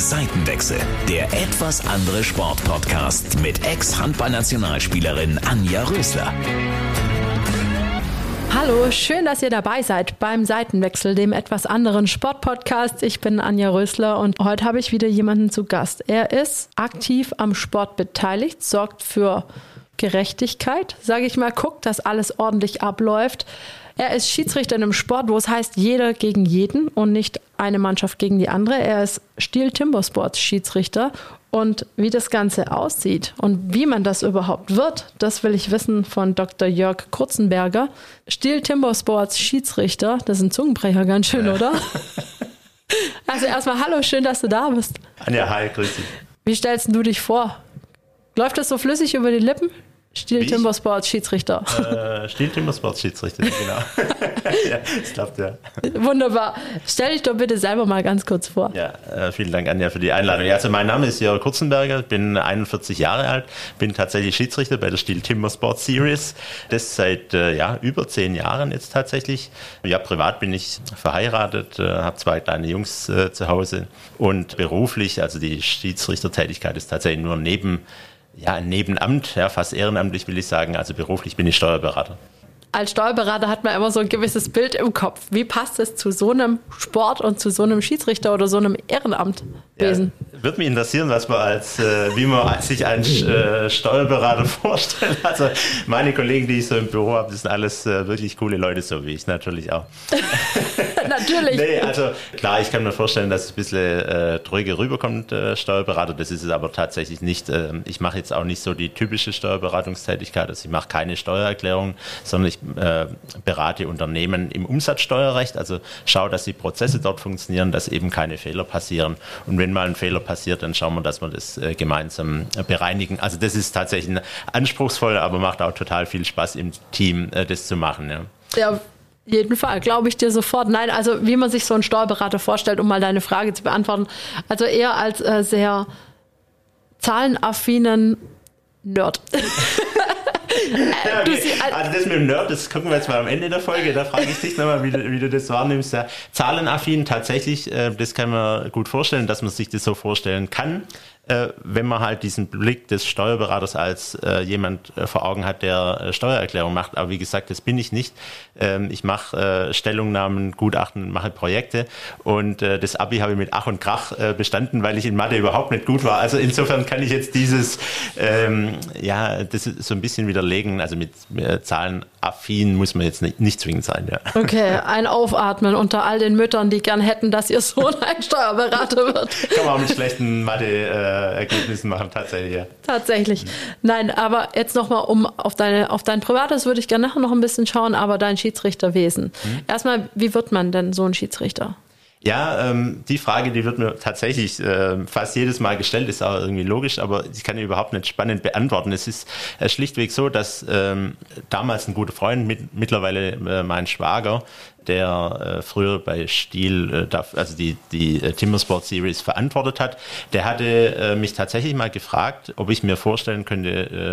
Seitenwechsel, der etwas andere Sportpodcast mit Ex-Handballnationalspielerin Anja Rösler. Hallo, schön, dass ihr dabei seid beim Seitenwechsel, dem etwas anderen Sportpodcast. Ich bin Anja Rösler und heute habe ich wieder jemanden zu Gast. Er ist aktiv am Sport beteiligt, sorgt für Gerechtigkeit, sage ich mal, guckt, dass alles ordentlich abläuft. Er ist Schiedsrichter in einem Sport, wo es heißt, jeder gegen jeden und nicht eine Mannschaft gegen die andere. Er ist Steel Timber Sports Schiedsrichter. Und wie das Ganze aussieht und wie man das überhaupt wird, das will ich wissen von Dr. Jörg Kurzenberger. Steel Timber Sports Schiedsrichter, das ist ein Zungenbrecher, ganz schön, ja. oder? Also erstmal hallo, schön, dass du da bist. Anja, hi, grüß dich. Wie stellst du dich vor? Läuft das so flüssig über die Lippen? Steel Timber Sports Schiedsrichter. Äh, Steel Timber Sports Schiedsrichter, genau. ja, das klappt ja. Wunderbar. Stell dich doch bitte selber mal ganz kurz vor. Ja, äh, vielen Dank, Anja, für die Einladung. Also mein Name ist Jörg Kurzenberger, bin 41 Jahre alt, bin tatsächlich Schiedsrichter bei der Steel Timber Sports Series. Das seit äh, ja, über zehn Jahren jetzt tatsächlich. Ja, privat bin ich verheiratet, äh, habe zwei kleine Jungs zu Hause und beruflich, also die Schiedsrichtertätigkeit ist tatsächlich nur neben ja, ein Nebenamt, ja, fast ehrenamtlich will ich sagen. Also beruflich bin ich Steuerberater. Als Steuerberater hat man immer so ein gewisses Bild im Kopf. Wie passt es zu so einem Sport und zu so einem Schiedsrichter oder so einem Ehrenamtwesen? Ja, würde mich interessieren, was man als, äh, wie man sich einen äh, Steuerberater vorstellt. Also meine Kollegen, die ich so im Büro habe, das sind alles äh, wirklich coole Leute, so wie ich natürlich auch. natürlich. nee, also klar, ich kann mir vorstellen, dass es ein bisschen äh, dröge rüberkommt, äh, Steuerberater. Das ist es aber tatsächlich nicht. Äh, ich mache jetzt auch nicht so die typische Steuerberatungstätigkeit. Also ich mache keine Steuererklärung, sondern ich äh, berate Unternehmen im Umsatzsteuerrecht. Also schaue, dass die Prozesse dort funktionieren, dass eben keine Fehler passieren. Und wenn mal ein Fehler passiert, dann schauen wir, dass wir das äh, gemeinsam äh, bereinigen. Also das ist tatsächlich anspruchsvoll, aber macht auch total viel Spaß im Team, äh, das zu machen. Ja. ja jeden Fall, glaube ich dir sofort. Nein, also wie man sich so einen Steuerberater vorstellt, um mal deine Frage zu beantworten. Also eher als äh, sehr zahlenaffinen Nerd. ja, okay. Also das mit dem Nerd, das gucken wir jetzt mal am Ende der Folge. Da frage ich dich nochmal, wie, wie, du das wahrnimmst. Ja, zahlenaffin tatsächlich, äh, das kann man gut vorstellen, dass man sich das so vorstellen kann äh, wenn man halt diesen Blick des Steuerberaters als äh, jemand äh, vor Augen hat, der äh, Steuererklärung macht. Aber wie gesagt, das bin ich nicht. Ähm, ich mache äh, Stellungnahmen, Gutachten, mache Projekte und äh, das Abi habe ich mit Ach und Krach bestanden, weil ich in Mathe überhaupt nicht gut war. Also insofern kann ich jetzt dieses, ähm, ja, das so ein bisschen widerlegen. Also mit Zahlen affin muss man jetzt nicht, nicht zwingend sein. Ja. Okay, ein Aufatmen unter all den Müttern, die gern hätten, dass ihr Sohn ein Steuerberater wird. Kann man auch mit schlechten Mathe-Ergebnissen machen, tatsächlich. Ja. Tatsächlich. Nein, aber jetzt nochmal, um auf, deine, auf dein Privates würde ich gerne nachher noch ein bisschen schauen, aber dein Schiedsrichterwesen. Mhm. Erstmal, wie wird man denn so ein Schiedsrichter? Ja, ähm, die Frage, die wird mir tatsächlich äh, fast jedes Mal gestellt, ist auch irgendwie logisch, aber ich kann die überhaupt nicht spannend beantworten. Es ist äh, schlichtweg so, dass ähm, damals ein guter Freund, mit, mittlerweile äh, mein Schwager, der äh, früher bei Stiel, äh, also die, die äh, Timbersport Series verantwortet hat, der hatte äh, mich tatsächlich mal gefragt, ob ich mir vorstellen könnte,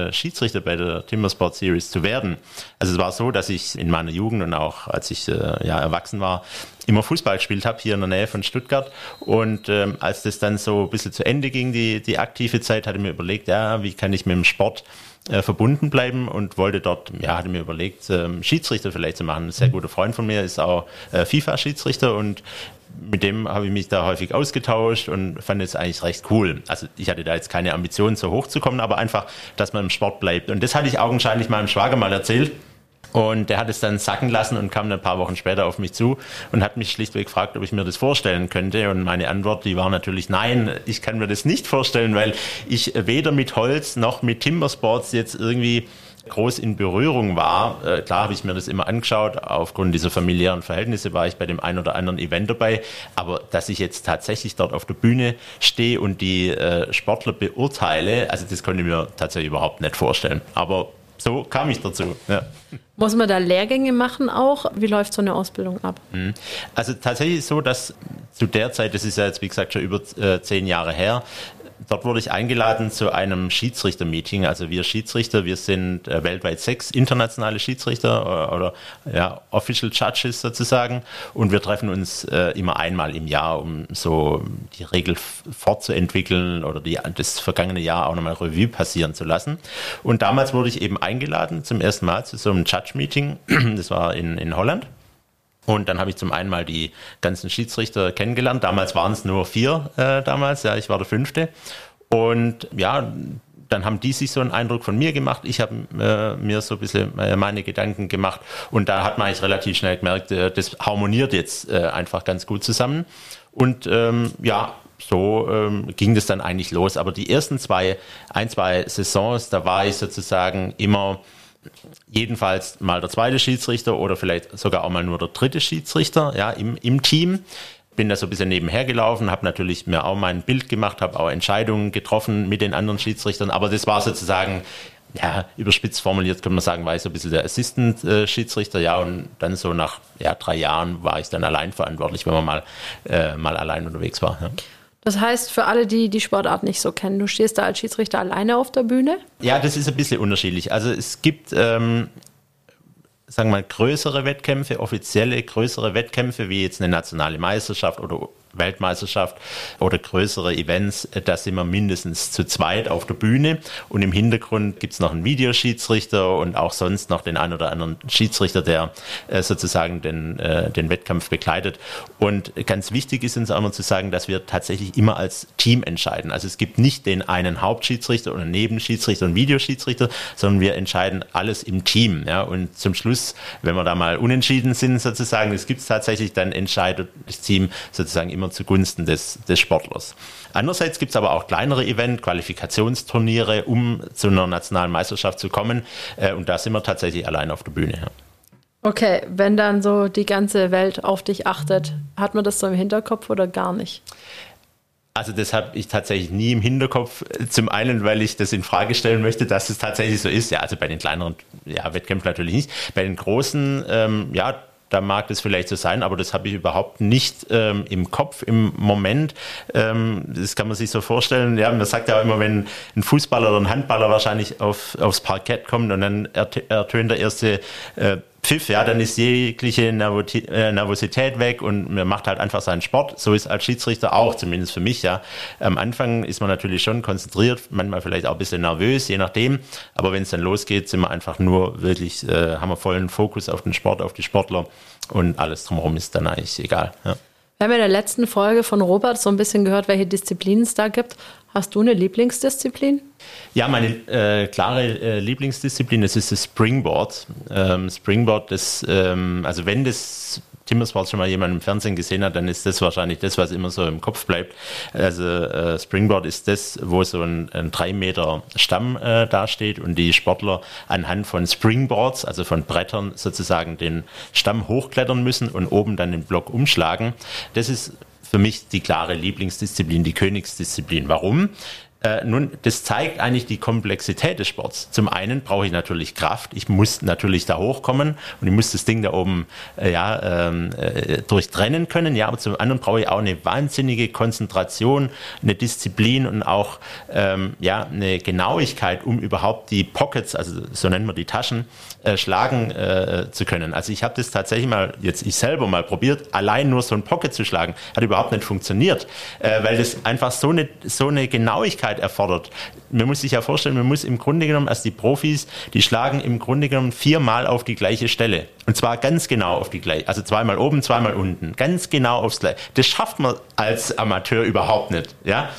äh, Schiedsrichter bei der Timbersport Series zu werden. Also es war so, dass ich in meiner Jugend und auch als ich äh, ja, erwachsen war, immer Fußball gespielt habe, hier in der Nähe von Stuttgart. Und ähm, als das dann so ein bisschen zu Ende ging, die, die aktive Zeit, hatte ich mir überlegt, ja, wie kann ich mit dem Sport äh, verbunden bleiben und wollte dort, ja, hatte mir überlegt, ähm, Schiedsrichter vielleicht zu machen. Ein sehr guter Freund von mir ist auch äh, FIFA-Schiedsrichter und mit dem habe ich mich da häufig ausgetauscht und fand es eigentlich recht cool. Also ich hatte da jetzt keine Ambition, so hoch zu kommen, aber einfach, dass man im Sport bleibt. Und das hatte ich augenscheinlich meinem Schwager mal erzählt. Und der hat es dann sacken lassen und kam dann ein paar Wochen später auf mich zu und hat mich schlichtweg gefragt, ob ich mir das vorstellen könnte. Und meine Antwort, die war natürlich nein, ich kann mir das nicht vorstellen, weil ich weder mit Holz noch mit Timbersports jetzt irgendwie groß in Berührung war. Äh, klar habe ich mir das immer angeschaut. Aufgrund dieser familiären Verhältnisse war ich bei dem einen oder anderen Event dabei. Aber dass ich jetzt tatsächlich dort auf der Bühne stehe und die äh, Sportler beurteile, also das konnte ich mir tatsächlich überhaupt nicht vorstellen. Aber so kam ich dazu. Ja. Muss man da Lehrgänge machen auch? Wie läuft so eine Ausbildung ab? Mhm. Also tatsächlich so, dass zu der Zeit, das ist ja jetzt wie gesagt schon über äh, zehn Jahre her, dort wurde ich eingeladen zu einem Schiedsrichter-Meeting. Also wir Schiedsrichter, wir sind äh, weltweit sechs internationale Schiedsrichter oder, oder ja, Official Judges sozusagen. Und wir treffen uns äh, immer einmal im Jahr, um so die Regel fortzuentwickeln oder die, das vergangene Jahr auch nochmal Revue passieren zu lassen. Und damals wurde ich eben eingeladen zum ersten Mal zu so einem Judge-Meeting. Das war in, in Holland. Und dann habe ich zum einen mal die ganzen Schiedsrichter kennengelernt. Damals waren es nur vier äh, damals, ja, ich war der fünfte. Und ja, dann haben die sich so einen Eindruck von mir gemacht. Ich habe äh, mir so ein bisschen äh, meine Gedanken gemacht. Und da hat man eigentlich relativ schnell gemerkt, äh, das harmoniert jetzt äh, einfach ganz gut zusammen. Und ähm, ja, so ähm, ging das dann eigentlich los. Aber die ersten zwei, ein, zwei Saisons, da war ich sozusagen immer jedenfalls mal der zweite Schiedsrichter oder vielleicht sogar auch mal nur der dritte Schiedsrichter ja, im, im Team. Bin da so ein bisschen nebenher gelaufen, habe natürlich mir auch mein Bild gemacht, habe auch Entscheidungen getroffen mit den anderen Schiedsrichtern, aber das war sozusagen ja, überspitzt formuliert kann man sagen, war ich so ein bisschen der Assistant-Schiedsrichter, ja, und dann so nach ja, drei Jahren war ich dann allein verantwortlich, wenn man mal, äh, mal allein unterwegs war. Ja. Das heißt, für alle, die die Sportart nicht so kennen, du stehst da als Schiedsrichter alleine auf der Bühne? Ja, das ist ein bisschen unterschiedlich. Also es gibt, ähm, sagen wir mal, größere Wettkämpfe, offizielle größere Wettkämpfe, wie jetzt eine nationale Meisterschaft oder Weltmeisterschaft oder größere Events, da sind wir mindestens zu zweit auf der Bühne und im Hintergrund gibt es noch einen Videoschiedsrichter und auch sonst noch den einen oder anderen Schiedsrichter, der äh, sozusagen den, äh, den Wettkampf begleitet. Und ganz wichtig ist uns auch immer zu sagen, dass wir tatsächlich immer als Team entscheiden. Also es gibt nicht den einen Hauptschiedsrichter oder Nebenschiedsrichter und Videoschiedsrichter, sondern wir entscheiden alles im Team. Ja? Und zum Schluss, wenn wir da mal unentschieden sind sozusagen, das gibt es tatsächlich, dann entscheidet das Team sozusagen immer zugunsten des, des Sportlers. Andererseits gibt es aber auch kleinere Event, Qualifikationsturniere, um zu einer nationalen Meisterschaft zu kommen. Äh, und da sind wir tatsächlich allein auf der Bühne. Ja. Okay, wenn dann so die ganze Welt auf dich achtet, hat man das so im Hinterkopf oder gar nicht? Also das habe ich tatsächlich nie im Hinterkopf. Zum einen, weil ich das in Frage stellen möchte, dass es tatsächlich so ist. Ja, also bei den kleineren ja, Wettkämpfen natürlich nicht. Bei den großen, ähm, ja, da mag das vielleicht so sein, aber das habe ich überhaupt nicht ähm, im Kopf im Moment. Ähm, das kann man sich so vorstellen. Ja, man sagt ja auch immer, wenn ein Fußballer oder ein Handballer wahrscheinlich auf, aufs Parkett kommt und dann ertönt der erste äh, Pfiff, ja, dann ist jegliche äh, Nervosität weg und man macht halt einfach seinen Sport. So ist als Schiedsrichter auch, zumindest für mich, ja. Am Anfang ist man natürlich schon konzentriert, manchmal vielleicht auch ein bisschen nervös, je nachdem. Aber wenn es dann losgeht, sind wir einfach nur wirklich, äh, haben wir vollen Fokus auf den Sport, auf die Sportler und alles drumherum ist dann eigentlich egal. Ja. Wir haben in der letzten Folge von Robert so ein bisschen gehört, welche Disziplinen es da gibt. Hast du eine Lieblingsdisziplin? Ja, meine äh, klare äh, Lieblingsdisziplin das ist das Springboard. Ähm, Springboard, das, ähm, also wenn das Timmersports schon mal jemand im Fernsehen gesehen hat, dann ist das wahrscheinlich das, was immer so im Kopf bleibt. Also äh, Springboard ist das, wo so ein, ein drei Meter Stamm äh, dasteht und die Sportler anhand von Springboards, also von Brettern sozusagen den Stamm hochklettern müssen und oben dann den Block umschlagen. Das ist für mich die klare Lieblingsdisziplin, die Königsdisziplin. Warum? Äh, nun, das zeigt eigentlich die Komplexität des Sports. Zum einen brauche ich natürlich Kraft. Ich muss natürlich da hochkommen und ich muss das Ding da oben äh, ja, ähm, äh, durchtrennen können. Ja, aber zum anderen brauche ich auch eine wahnsinnige Konzentration, eine Disziplin und auch ähm, ja, eine Genauigkeit, um überhaupt die Pockets, also so nennen wir die Taschen, äh, schlagen äh, zu können. Also ich habe das tatsächlich mal, jetzt ich selber mal probiert, allein nur so ein Pocket zu schlagen. Hat überhaupt nicht funktioniert, äh, weil das einfach so eine, so eine Genauigkeit erfordert. Man muss sich ja vorstellen, man muss im Grunde genommen, als die Profis, die schlagen im Grunde genommen viermal auf die gleiche Stelle. Und zwar ganz genau auf die gleiche, also zweimal oben, zweimal unten. Ganz genau aufs gleiche. Das schafft man als Amateur überhaupt nicht. Ja?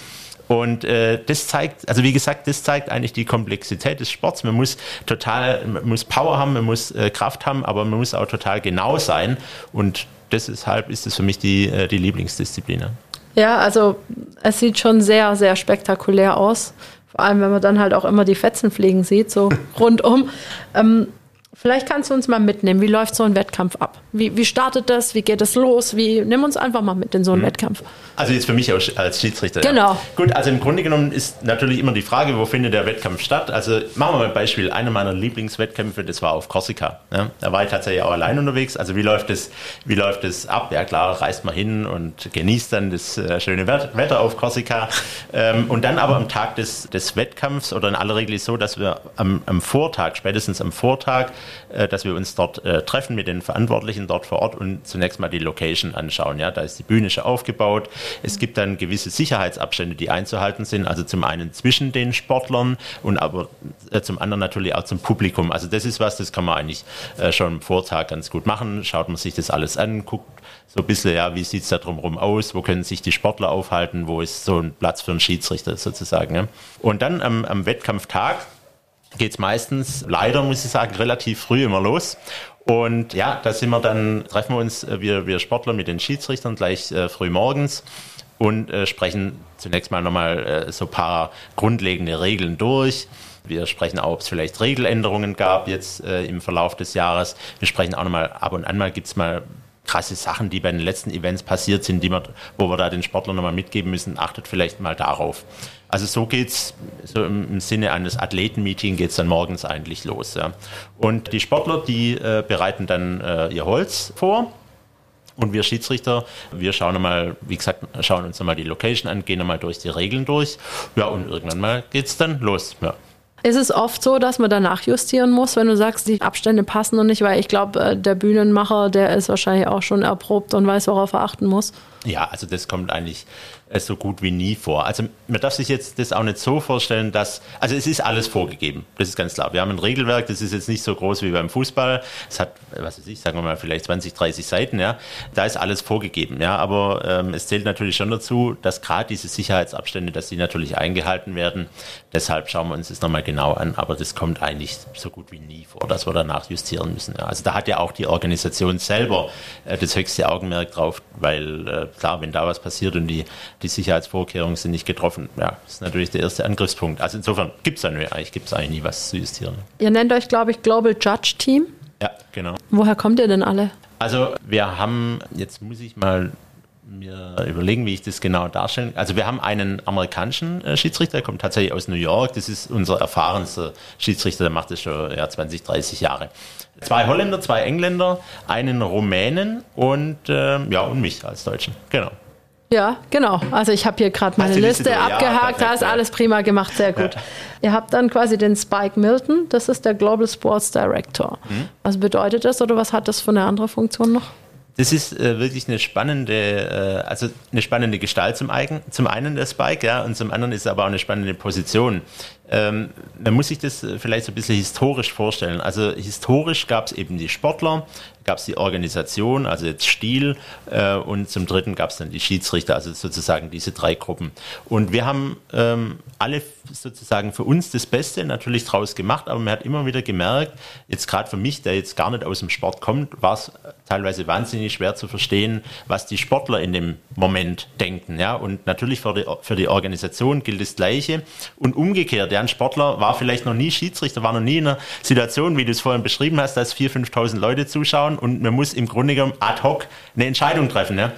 Und äh, das zeigt, also wie gesagt, das zeigt eigentlich die Komplexität des Sports. Man muss total, man muss Power haben, man muss äh, Kraft haben, aber man muss auch total genau sein. Und deshalb ist es für mich die, äh, die Lieblingsdisziplin. Ja, also es sieht schon sehr, sehr spektakulär aus. Vor allem, wenn man dann halt auch immer die Fetzen fliegen sieht, so rundum. Ähm, Vielleicht kannst du uns mal mitnehmen. Wie läuft so ein Wettkampf ab? Wie, wie startet das? Wie geht es los? Wie, nimm uns einfach mal mit in so einen mhm. Wettkampf. Also jetzt für mich als Schiedsrichter. Genau. Ja. Gut, also im Grunde genommen ist natürlich immer die Frage, wo findet der Wettkampf statt? Also machen wir mal ein Beispiel. Einer meiner Lieblingswettkämpfe, das war auf Korsika. Ja, da war ich tatsächlich auch allein unterwegs. Also wie läuft es, wie läuft es ab? Ja klar, reist mal hin und genießt dann das äh, schöne Wetter auf Korsika. Ähm, und dann aber am Tag des, des Wettkampfs oder in aller Regel ist es so, dass wir am, am Vortag, spätestens am Vortag, dass wir uns dort äh, treffen mit den Verantwortlichen dort vor Ort und zunächst mal die Location anschauen. Ja, da ist die Bühne schon aufgebaut. Es gibt dann gewisse Sicherheitsabstände, die einzuhalten sind. Also zum einen zwischen den Sportlern und aber äh, zum anderen natürlich auch zum Publikum. Also das ist was, das kann man eigentlich äh, schon am Vortag ganz gut machen. Schaut man sich das alles an, guckt so ein bisschen, ja, wie sieht es da drumherum aus, wo können sich die Sportler aufhalten, wo ist so ein Platz für einen Schiedsrichter sozusagen. Ja. Und dann am, am Wettkampftag geht es meistens, leider muss ich sagen, relativ früh immer los. Und ja, da sind wir dann, treffen wir uns, äh, wir, wir Sportler mit den Schiedsrichtern gleich äh, früh morgens und äh, sprechen zunächst mal nochmal äh, so paar grundlegende Regeln durch. Wir sprechen auch, ob es vielleicht Regeländerungen gab jetzt äh, im Verlauf des Jahres. Wir sprechen auch nochmal, ab und an mal gibt es mal krasse Sachen, die bei den letzten Events passiert sind, die wir, wo wir da den Sportlern nochmal mitgeben müssen. Achtet vielleicht mal darauf. Also so geht's so im, Sinne eines Athletenmeeting geht's dann morgens eigentlich los. Ja. Und die Sportler, die äh, bereiten dann äh, ihr Holz vor. Und wir Schiedsrichter, wir schauen mal, wie gesagt, schauen uns nochmal die Location an, gehen nochmal durch die Regeln durch. Ja, und irgendwann mal geht's dann los. Ja. Ist es oft so, dass man danach justieren muss, wenn du sagst, die Abstände passen noch nicht, weil ich glaube, äh, der Bühnenmacher, der ist wahrscheinlich auch schon erprobt und weiß, worauf er achten muss. Ja, also das kommt eigentlich so gut wie nie vor. Also man darf sich jetzt das auch nicht so vorstellen, dass, also es ist alles vorgegeben, das ist ganz klar. Wir haben ein Regelwerk, das ist jetzt nicht so groß wie beim Fußball. Es hat, was weiß ich, sagen wir mal, vielleicht 20, 30 Seiten, ja. Da ist alles vorgegeben, ja. Aber ähm, es zählt natürlich schon dazu, dass gerade diese Sicherheitsabstände, dass die natürlich eingehalten werden. Deshalb schauen wir uns das nochmal genau an. Aber das kommt eigentlich so gut wie nie vor, dass wir danach justieren müssen. Ja. Also da hat ja auch die Organisation selber äh, das höchste Augenmerk drauf, weil äh, klar, wenn da was passiert und die die Sicherheitsvorkehrungen sind nicht getroffen. Ja, das ist natürlich der erste Angriffspunkt. Also insofern gibt es eigentlich, gibt's eigentlich nie was zu justieren. Ihr nennt euch, glaube ich, Global Judge Team. Ja, genau. Woher kommt ihr denn alle? Also wir haben, jetzt muss ich mal mir überlegen, wie ich das genau darstellen. Also wir haben einen amerikanischen äh, Schiedsrichter, der kommt tatsächlich aus New York. Das ist unser erfahrenster Schiedsrichter, der macht das schon ja, 20, 30 Jahre. Zwei Holländer, zwei Engländer, einen Rumänen und äh, ja und mich als Deutschen. Genau. Ja, genau. Also ich habe hier gerade meine Liste, Liste abgehakt, ja, da ist alles prima gemacht, sehr gut. Ja. Ihr habt dann quasi den Spike Milton, das ist der Global Sports Director. Mhm. Was bedeutet das oder was hat das für eine andere Funktion noch? Das ist äh, wirklich eine spannende, äh, also eine spannende Gestalt zum, Eigen, zum einen der Spike, ja, und zum anderen ist es aber auch eine spannende Position. Ähm, man muss sich das äh, vielleicht so ein bisschen historisch vorstellen. Also historisch gab es eben die Sportler, gab es die Organisation, also jetzt Stil, äh, und zum dritten gab es dann die Schiedsrichter, also sozusagen diese drei Gruppen. Und wir haben ähm, alle sozusagen für uns das Beste natürlich draus gemacht, aber man hat immer wieder gemerkt, jetzt gerade für mich, der jetzt gar nicht aus dem Sport kommt, war es teilweise wahnsinnig schwer zu verstehen, was die Sportler in dem Moment denken. Ja? Und natürlich für die, für die Organisation gilt das Gleiche. Und umgekehrt, ja, Sportler war vielleicht noch nie Schiedsrichter, war noch nie in einer Situation, wie du es vorhin beschrieben hast, dass 4.000, 5.000 Leute zuschauen und man muss im Grunde genommen ad hoc eine Entscheidung treffen. Ja?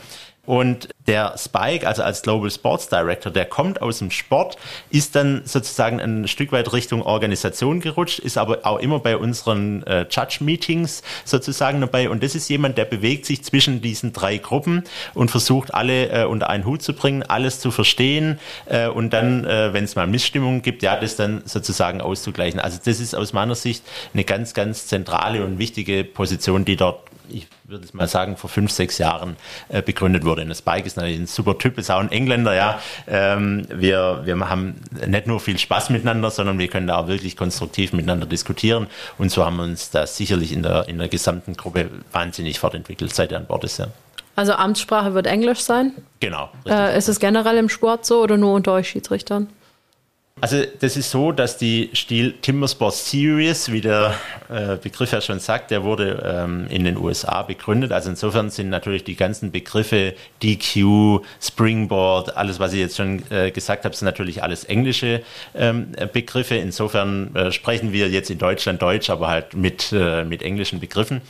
Und der Spike, also als Global Sports Director, der kommt aus dem Sport, ist dann sozusagen ein Stück weit Richtung Organisation gerutscht, ist aber auch immer bei unseren äh, Judge-Meetings sozusagen dabei. Und das ist jemand, der bewegt sich zwischen diesen drei Gruppen und versucht, alle äh, unter einen Hut zu bringen, alles zu verstehen äh, und dann, äh, wenn es mal Missstimmungen gibt, ja, das dann sozusagen auszugleichen. Also das ist aus meiner Sicht eine ganz, ganz zentrale und wichtige Position, die dort ich würde es mal sagen, vor fünf, sechs Jahren äh, begründet wurde. Und das Bike ist natürlich ein super Typ, ist auch ein Engländer, ja. Ähm, wir, wir haben nicht nur viel Spaß miteinander, sondern wir können da auch wirklich konstruktiv miteinander diskutieren. Und so haben wir uns da sicherlich in der, in der gesamten Gruppe wahnsinnig fortentwickelt, seit er an Bord ist, ja. Also Amtssprache wird Englisch sein? Genau. Äh, ist es generell im Sport so oder nur unter euch Schiedsrichtern? Also das ist so, dass die Stil Timber Sports Series, wie der äh, Begriff ja schon sagt, der wurde ähm, in den USA begründet. Also insofern sind natürlich die ganzen Begriffe DQ, Springboard, alles, was ich jetzt schon äh, gesagt habe, sind natürlich alles englische ähm, Begriffe. Insofern äh, sprechen wir jetzt in Deutschland Deutsch, aber halt mit, äh, mit englischen Begriffen.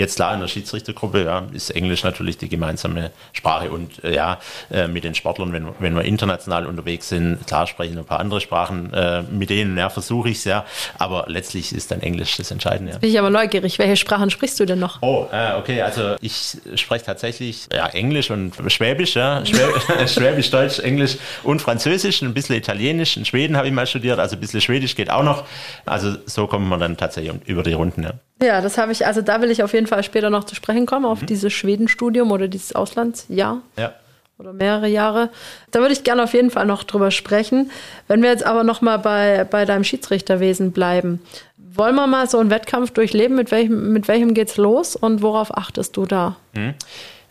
Jetzt klar, in der Schiedsrichtergruppe ja, ist Englisch natürlich die gemeinsame Sprache und äh, ja, äh, mit den Sportlern, wenn, wenn wir international unterwegs sind, klar sprechen ein paar andere Sprachen, äh, mit denen ja, versuche ich es ja, aber letztlich ist dann Englisch das Entscheidende. Ja. Bin ich aber neugierig, welche Sprachen sprichst du denn noch? Oh, äh, okay, also ich spreche tatsächlich ja, Englisch und Schwäbisch, ja, Schwäbisch, Schwäbisch, Deutsch, Englisch und Französisch, ein bisschen Italienisch, in Schweden habe ich mal studiert, also ein bisschen Schwedisch geht auch noch, also so kommen wir dann tatsächlich über die Runden. Ja. Ja, das habe ich, also da will ich auf jeden Fall später noch zu sprechen kommen, auf mhm. dieses Schwedenstudium oder dieses Auslandsjahr. Ja. Oder mehrere Jahre. Da würde ich gerne auf jeden Fall noch drüber sprechen. Wenn wir jetzt aber noch mal bei, bei deinem Schiedsrichterwesen bleiben, wollen wir mal so einen Wettkampf durchleben? Mit welchem, mit welchem geht's los und worauf achtest du da? Mhm.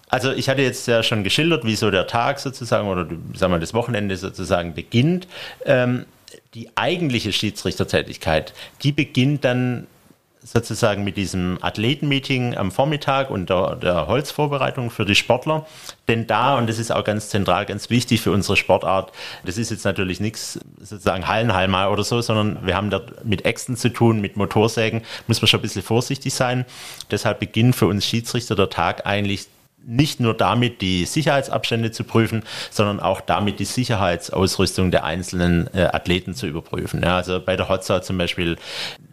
Also ich hatte jetzt ja schon geschildert, wie so der Tag sozusagen oder sagen wir das Wochenende sozusagen beginnt. Ähm, die eigentliche Schiedsrichtertätigkeit, die beginnt dann sozusagen mit diesem Athletenmeeting am Vormittag und der, der, Holzvorbereitung für die Sportler. Denn da, und das ist auch ganz zentral, ganz wichtig für unsere Sportart, das ist jetzt natürlich nichts sozusagen Hallenhalma oder so, sondern wir haben da mit Äxten zu tun, mit Motorsägen, muss man schon ein bisschen vorsichtig sein. Deshalb beginnt für uns Schiedsrichter der Tag eigentlich nicht nur damit die Sicherheitsabstände zu prüfen, sondern auch damit die Sicherheitsausrüstung der einzelnen äh, Athleten zu überprüfen. Ja, also bei der Hotza zum Beispiel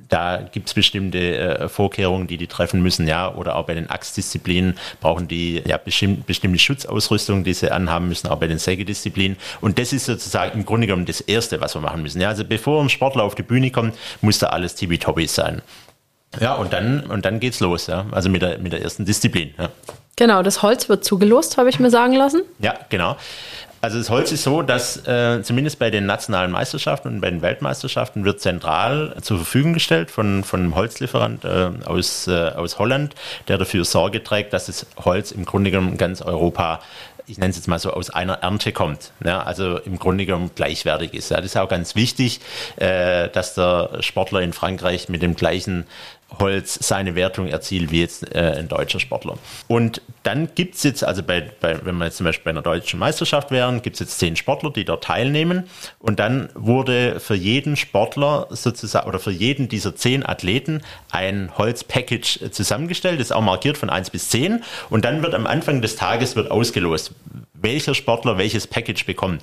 da gibt es bestimmte äh, Vorkehrungen, die die treffen müssen, ja, oder auch bei den Axtdisziplinen brauchen die ja bestimmt, bestimmte Schutzausrüstung, die sie anhaben müssen, auch bei den Sägedisziplinen. Und das ist sozusagen im Grunde genommen das Erste, was wir machen müssen. Ja, also bevor ein Sportler auf die Bühne kommt, muss da alles tibi-tobi sein. Ja, und dann, und dann geht's los, ja, also mit der, mit der ersten Disziplin. Ja. Genau, das Holz wird zugelost, habe ich mir sagen lassen. Ja, genau. Also das Holz ist so, dass äh, zumindest bei den nationalen Meisterschaften und bei den Weltmeisterschaften wird zentral zur Verfügung gestellt von, von einem Holzlieferant äh, aus, äh, aus Holland, der dafür Sorge trägt, dass das Holz im Grunde genommen ganz Europa ich nenne es jetzt mal so, aus einer Ernte kommt. Ja, also im Grunde genommen gleichwertig ist. Ja, das ist auch ganz wichtig, äh, dass der Sportler in Frankreich mit dem gleichen Holz seine Wertung erzielt wie jetzt äh, ein deutscher Sportler. Und dann gibt es jetzt, also bei, bei, wenn wir jetzt zum Beispiel bei einer deutschen Meisterschaft wären, gibt es jetzt zehn Sportler, die dort teilnehmen. Und dann wurde für jeden Sportler sozusagen oder für jeden dieser zehn Athleten ein Holzpackage zusammengestellt, das ist auch markiert von 1 bis 10. Und dann wird am Anfang des Tages wird ausgelost, welcher Sportler welches Package bekommt.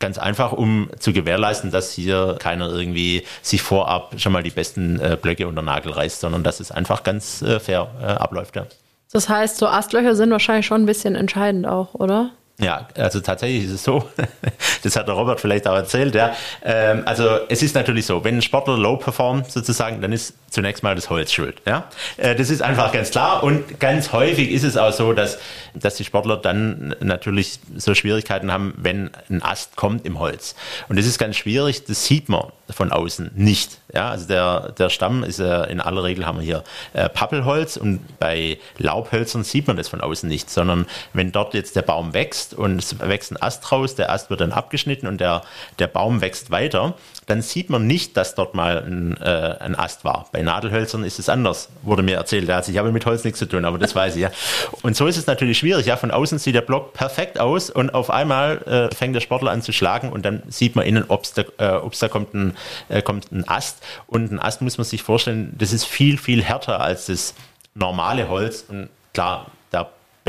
Ganz einfach, um zu gewährleisten, dass hier keiner irgendwie sich vorab schon mal die besten äh, Blöcke unter Nagel reißt, sondern dass es einfach ganz äh, fair äh, abläuft. Ja. Das heißt, so Astlöcher sind wahrscheinlich schon ein bisschen entscheidend auch, oder? Ja, also tatsächlich ist es so, das hat der Robert vielleicht auch erzählt, ja. Ähm, also es ist natürlich so, wenn ein Sportler low performt sozusagen, dann ist zunächst mal das Holz schuld, ja. Äh, das ist einfach ganz klar und ganz häufig ist es auch so, dass, dass die Sportler dann natürlich so Schwierigkeiten haben, wenn ein Ast kommt im Holz. Und das ist ganz schwierig, das sieht man von außen nicht. Ja, also der, der Stamm ist äh, in aller Regel haben wir hier äh, Pappelholz und bei Laubhölzern sieht man das von außen nicht, sondern wenn dort jetzt der Baum wächst und es wächst ein Ast raus, der Ast wird dann abgeschnitten und der, der Baum wächst weiter, dann sieht man nicht, dass dort mal ein, äh, ein Ast war. Bei Nadelhölzern ist es anders, wurde mir erzählt. Also ich habe mit Holz nichts zu tun, aber das weiß ich ja. Und so ist es natürlich schwierig. Ja, von außen sieht der Block perfekt aus und auf einmal äh, fängt der Sportler an zu schlagen und dann sieht man innen, ob da, äh, da kommt ein, äh, kommt ein Ast. Und ein Ast muss man sich vorstellen, das ist viel, viel härter als das normale Holz. Und klar,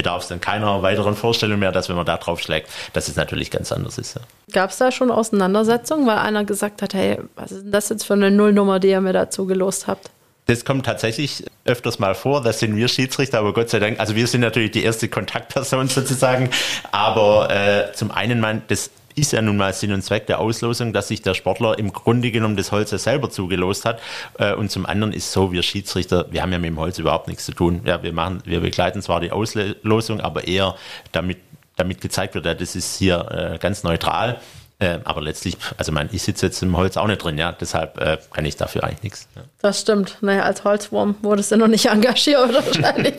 bedarf es dann keiner weiteren Vorstellung mehr, dass wenn man da drauf schlägt, dass es natürlich ganz anders ist. Ja. Gab es da schon Auseinandersetzungen, weil einer gesagt hat, hey, was ist denn das jetzt für eine Nullnummer, die ihr mir dazu gelost habt? Das kommt tatsächlich öfters mal vor, das sind wir Schiedsrichter, aber Gott sei Dank, also wir sind natürlich die erste Kontaktperson sozusagen, aber äh, zum einen, man, das ist ja nun mal Sinn und Zweck der Auslosung, dass sich der Sportler im Grunde genommen das Holz ja selber zugelost hat. Äh, und zum anderen ist so, wir Schiedsrichter, wir haben ja mit dem Holz überhaupt nichts zu tun. Ja, wir machen, wir begleiten zwar die Auslosung, aber eher damit, damit gezeigt wird, ja, das ist hier äh, ganz neutral. Äh, aber letztlich, also mein, ich sitze jetzt im Holz auch nicht drin, ja, deshalb äh, kann ich dafür eigentlich nichts. Ja. Das stimmt. Naja, als Holzwurm wurdest du noch nicht engagiert wahrscheinlich.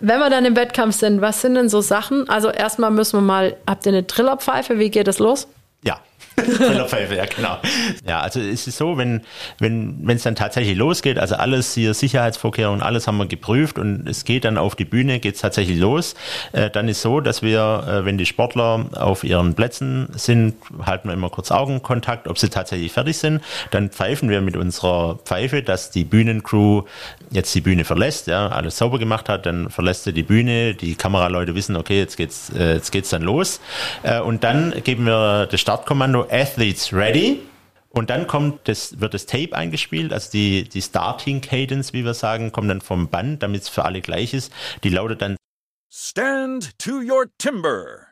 Wenn wir dann im Wettkampf sind, was sind denn so Sachen? Also erstmal müssen wir mal, habt ihr eine Trillerpfeife? Wie geht es los? Ja, Von der genau. Ja, also es ist so, wenn wenn wenn es dann tatsächlich losgeht, also alles hier Sicherheitsvorkehrungen, alles haben wir geprüft und es geht dann auf die Bühne, geht es tatsächlich los, äh, dann ist so, dass wir, äh, wenn die Sportler auf ihren Plätzen sind, halten wir immer kurz Augenkontakt, ob sie tatsächlich fertig sind. Dann pfeifen wir mit unserer Pfeife, dass die Bühnencrew jetzt die Bühne verlässt, ja, alles sauber gemacht hat, dann verlässt sie die Bühne, die Kameraleute wissen, okay, jetzt geht's, äh, jetzt geht's dann los. Äh, und dann geben wir das Startkommando Athletes Ready. Und dann kommt das, wird das Tape eingespielt, also die, die Starting Cadence, wie wir sagen, kommt dann vom Band, damit es für alle gleich ist. Die lautet dann Stand to your timber.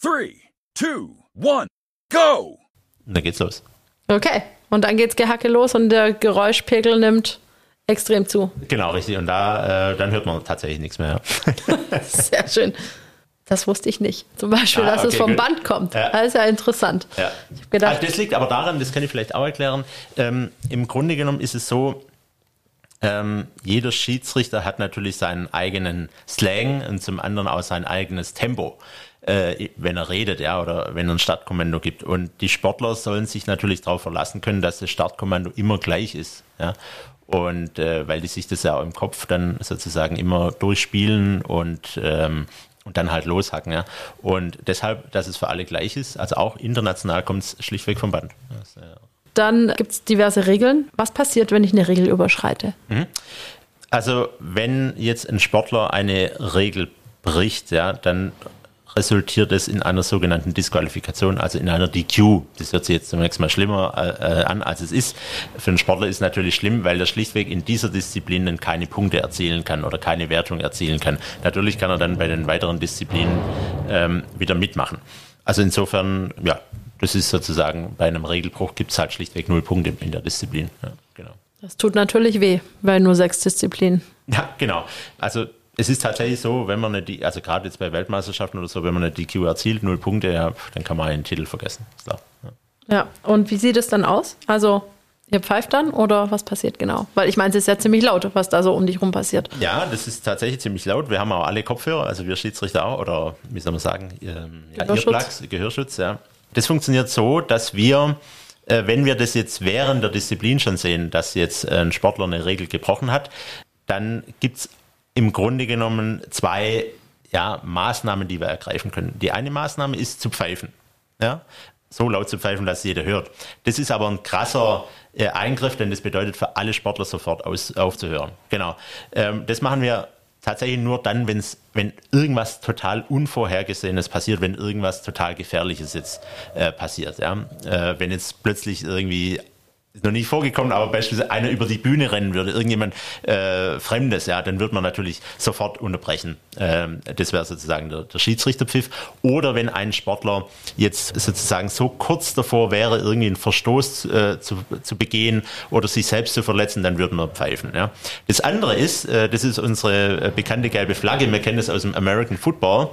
Three, two, one, go! Und dann geht's los. Okay. Und dann geht's Gehacke los und der Geräuschpegel nimmt extrem zu. Genau, richtig. Und da, äh, dann hört man tatsächlich nichts mehr. Sehr schön. Das wusste ich nicht. Zum Beispiel, Ah, dass es okay, vom gut. Band kommt. Ja. Das ist ja interessant. Ja. Gedacht, Also das liegt aber daran, das kann ich vielleicht auch erklären. Ähm, Im Grunde genommen ist es so, ähm, jeder Schiedsrichter hat natürlich seinen eigenen Slang und zum anderen auch sein eigenes Tempo, äh, wenn er redet, ja, oder wenn er ein Startkommando gibt. Und die Sportler sollen sich natürlich darauf verlassen können, dass das Startkommando immer gleich ist, ja. Und äh, weil die sich das ja auch im Kopf dann sozusagen immer durchspielen und ähm, und dann halt loshacken, ja. Und deshalb, dass es für alle gleich ist, also auch international kommt es schlichtweg vom Band. Das, äh, dann gibt es diverse Regeln. Was passiert, wenn ich eine Regel überschreite? Also wenn jetzt ein Sportler eine Regel bricht, ja, dann resultiert es in einer sogenannten Disqualifikation, also in einer DQ. Das hört sich jetzt zunächst mal schlimmer äh, an, als es ist. Für einen Sportler ist es natürlich schlimm, weil er schlichtweg in dieser Disziplin dann keine Punkte erzielen kann oder keine Wertung erzielen kann. Natürlich kann er dann bei den weiteren Disziplinen ähm, wieder mitmachen. Also insofern, ja, das ist sozusagen bei einem Regelbruch gibt es halt schlichtweg null Punkte in der Disziplin. Ja, genau. Das tut natürlich weh, weil nur sechs Disziplinen. Ja, genau. Also es ist tatsächlich so, wenn man nicht die, also gerade jetzt bei Weltmeisterschaften oder so, wenn man eine DQ erzielt, null Punkte, ja, dann kann man einen Titel vergessen. Klar. Ja. Ja, und wie sieht es dann aus? Also, ihr pfeift dann oder was passiert genau? Weil ich meine, es ist ja ziemlich laut, was da so um dich rum passiert. ja, das ist tatsächlich ziemlich laut. Wir haben auch alle Kopfhörer, also wir Schiedsrichter auch, oder wie soll man sagen, ähm, ja, Gehörschutz. Earplugs, Gehörschutz, ja. Das funktioniert so, dass wir, äh, wenn wir das jetzt während der Disziplin schon sehen, dass jetzt ein Sportler eine Regel gebrochen hat, dann gibt's im Grunde genommen zwei ja, Maßnahmen, die wir ergreifen können. Die eine Maßnahme ist zu pfeifen. Ja? So laut zu pfeifen, dass jeder hört. Das ist aber ein krasser äh, Eingriff, denn das bedeutet für alle Sportler sofort aus, aufzuhören. Genau. Ähm, das machen wir tatsächlich nur dann, wenn's, wenn irgendwas total Unvorhergesehenes passiert, wenn irgendwas total Gefährliches jetzt äh, passiert. Ja? Äh, wenn jetzt plötzlich irgendwie ist noch nie vorgekommen, aber beispielsweise einer über die Bühne rennen würde, irgendjemand äh, Fremdes, ja, dann wird man natürlich sofort unterbrechen. Ähm, das wäre sozusagen der, der Schiedsrichterpfiff. Oder wenn ein Sportler jetzt sozusagen so kurz davor wäre, irgendwie einen Verstoß äh, zu, zu begehen oder sich selbst zu verletzen, dann würden wir pfeifen. Ja. Das andere ist, äh, das ist unsere äh, bekannte gelbe Flagge, wir kennen das aus dem American Football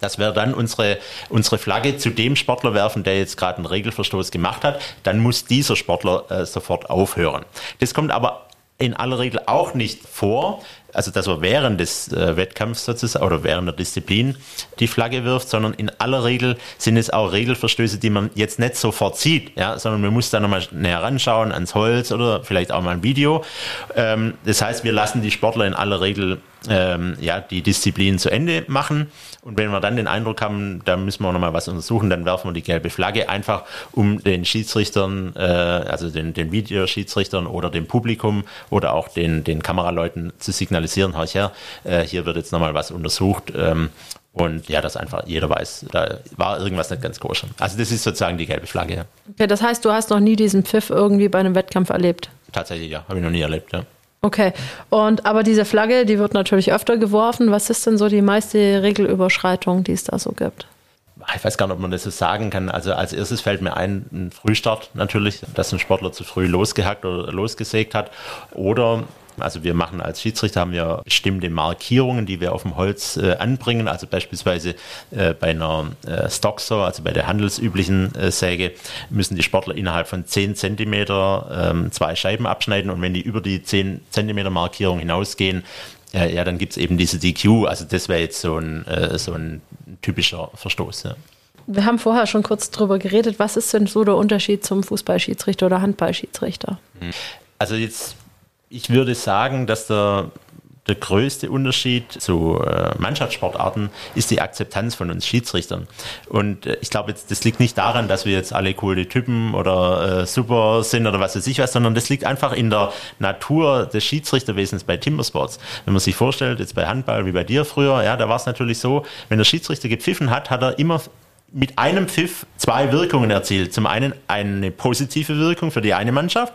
dass wir dann unsere, unsere Flagge zu dem Sportler werfen, der jetzt gerade einen Regelverstoß gemacht hat, dann muss dieser Sportler äh, sofort aufhören. Das kommt aber in aller Regel auch nicht vor, also dass er während des äh, Wettkampfs sozusagen oder während der Disziplin die Flagge wirft, sondern in aller Regel sind es auch Regelverstöße, die man jetzt nicht sofort sieht, ja, sondern man muss da nochmal näher ranschauen ans Holz oder vielleicht auch mal ein Video. Ähm, das heißt, wir lassen die Sportler in aller Regel ähm, ja, die Disziplin zu Ende machen. Und wenn wir dann den Eindruck haben, da müssen wir nochmal was untersuchen, dann werfen wir die gelbe Flagge einfach, um den Schiedsrichtern, äh, also den, den Videoschiedsrichtern oder dem Publikum oder auch den, den Kameraleuten zu signalisieren, hör her, äh, hier wird jetzt nochmal was untersucht. Ähm, und ja, dass einfach jeder weiß, da war irgendwas nicht ganz koscher. Also das ist sozusagen die gelbe Flagge. Ja. Okay, das heißt, du hast noch nie diesen Pfiff irgendwie bei einem Wettkampf erlebt. Tatsächlich, ja, habe ich noch nie erlebt. Ja. Okay, und aber diese Flagge, die wird natürlich öfter geworfen. Was ist denn so die meiste Regelüberschreitung, die es da so gibt? ich weiß gar nicht, ob man das so sagen kann. Also als erstes fällt mir ein, ein Frühstart natürlich, dass ein Sportler zu früh losgehackt oder losgesägt hat. Oder also wir machen als Schiedsrichter haben wir bestimmte Markierungen, die wir auf dem Holz äh, anbringen. Also beispielsweise äh, bei einer äh, Stocksaw, also bei der handelsüblichen äh, Säge, müssen die Sportler innerhalb von 10 Zentimeter ähm, zwei Scheiben abschneiden und wenn die über die 10 Zentimeter Markierung hinausgehen, äh, ja, dann gibt es eben diese DQ. Also das wäre jetzt so ein, äh, so ein typischer Verstoß. Ja. Wir haben vorher schon kurz drüber geredet. Was ist denn so der Unterschied zum Fußballschiedsrichter oder Handballschiedsrichter? Also jetzt, ich würde sagen, dass der der größte Unterschied zu äh, Mannschaftssportarten ist die Akzeptanz von uns Schiedsrichtern. Und äh, ich glaube, das liegt nicht daran, dass wir jetzt alle coole Typen oder äh, super sind oder was weiß ich was, sondern das liegt einfach in der Natur des Schiedsrichterwesens bei Timbersports. Wenn man sich vorstellt, jetzt bei Handball wie bei dir früher, ja, da war es natürlich so, wenn der Schiedsrichter gepfiffen hat, hat er immer mit einem Pfiff zwei Wirkungen erzielt. Zum einen eine positive Wirkung für die eine Mannschaft